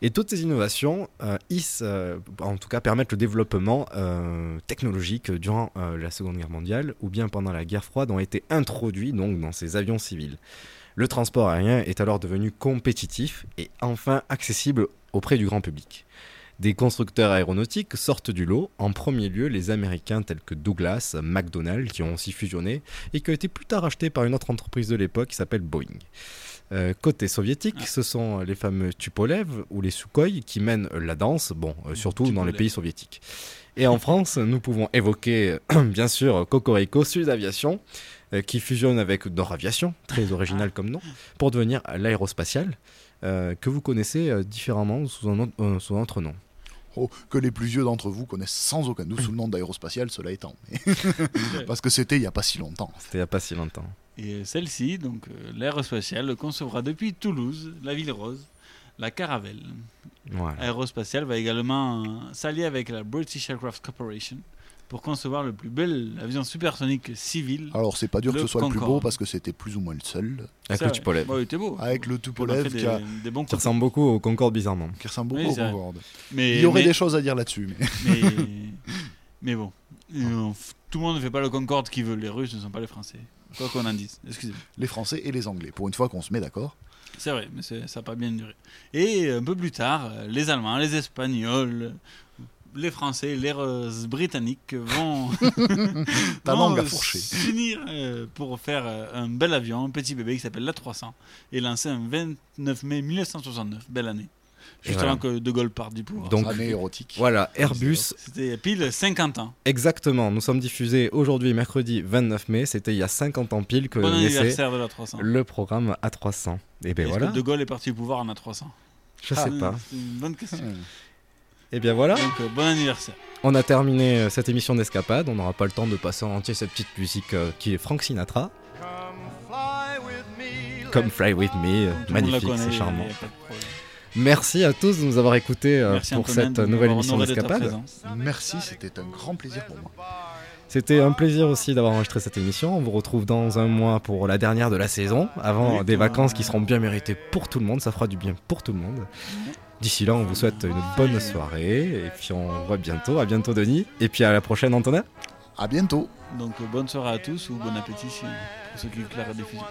Et toutes ces innovations, euh, hissent, euh, en tout cas, permettent le développement euh, technologique durant la Seconde Guerre mondiale ou bien pendant la guerre froide ont été introduits donc dans ces avions civils. Le transport aérien est alors devenu compétitif et enfin accessible auprès du grand public. Des constructeurs aéronautiques sortent du lot, en premier lieu les Américains tels que Douglas, McDonnell, qui ont aussi fusionné et qui ont été plus tard achetés par une autre entreprise de l'époque qui s'appelle Boeing. Euh, côté soviétique, ce sont les fameux Tupolev ou les Sukhoi qui mènent la danse, bon, euh, surtout dans les pays soviétiques. Et en France, nous pouvons évoquer, bien sûr, Cocorico Sud Aviation, euh, qui fusionne avec Nord Aviation, très original comme nom, pour devenir l'aérospatial, euh, que vous connaissez euh, différemment sous un, autre- euh, sous un autre nom. Oh, que les plus vieux d'entre vous connaissent sans aucun doute sous le nom d'aérospatial, cela étant. Parce que c'était il n'y a pas si longtemps. C'était il n'y a pas si longtemps. Et celle-ci, donc euh, l'aérospatiale, concevra depuis Toulouse, la ville rose, la Caravelle. Voilà. Aérospatiale va également s'allier avec la British Aircraft Corporation pour concevoir le plus bel avion supersonique civil. Alors c'est pas dur que ce soit le plus beau parce que c'était plus ou moins le seul. Avec le. Tupolev. Ouais, il était beau. Avec le Tupolev qui, a- des, des bons Qui ressemble beaucoup au Concorde bizarrement. qui ressemble Oui, beaucoup c'est au. Concorde. Mais- Il y aurait mais- des choses à dire là-dessus. Mais... mais, mais bon. F- tout le monde ne fait pas le Concorde qui veut. Les Russes ne sont pas les Français. Quoi qu'on en dise. Excusez-moi. Les Français et les Anglais. Pour une fois qu'on se met d'accord. C'est vrai, mais c'est- ça n'a pas bien duré. Et un peu plus tard, euh, les Allemands, les Espagnols, les Français, les Britanniques vont, Ta vont s'unir euh, pour faire euh, un bel avion, un petit bébé qui s'appelle l'A300 et lancé un 29 mai 1969. Belle année. Juste voilà. avant que De Gaulle parte du pouvoir. Donc, Voilà, Airbus. C'était pile 50 ans. Exactement, nous sommes diffusés aujourd'hui, mercredi 29 mai. C'était il y a 50 ans pile que Bon naissait anniversaire de l'A300. le programme A300. Et bien Est-ce voilà. que De Gaulle est parti au pouvoir en A300 Je sais pas. C'est une bonne question. Et bien voilà. Donc, euh, bon anniversaire. On a terminé euh, cette émission d'escapade. On n'aura pas le temps de passer en entier cette petite musique euh, qui est Frank Sinatra. Comme Fly With Me, Tout magnifique, c'est charmant. Merci à tous de nous avoir écoutés euh, Merci, pour Antonin, cette de nouvelle émission d'escapade. Merci, c'était un grand plaisir pour moi. C'était un plaisir aussi d'avoir enregistré cette émission. On vous retrouve dans un mois pour la dernière de la saison, avant Oui, des vacances qui seront bien méritées pour tout le monde. Ça fera du bien pour tout le monde. D'ici là, on vous souhaite une bonne soirée et puis on voit bientôt. À bientôt, Denis. Et puis à la prochaine, Antonin. À bientôt. Donc bonne soirée à tous ou bon appétit pour ceux qui écoutent la rediffusion.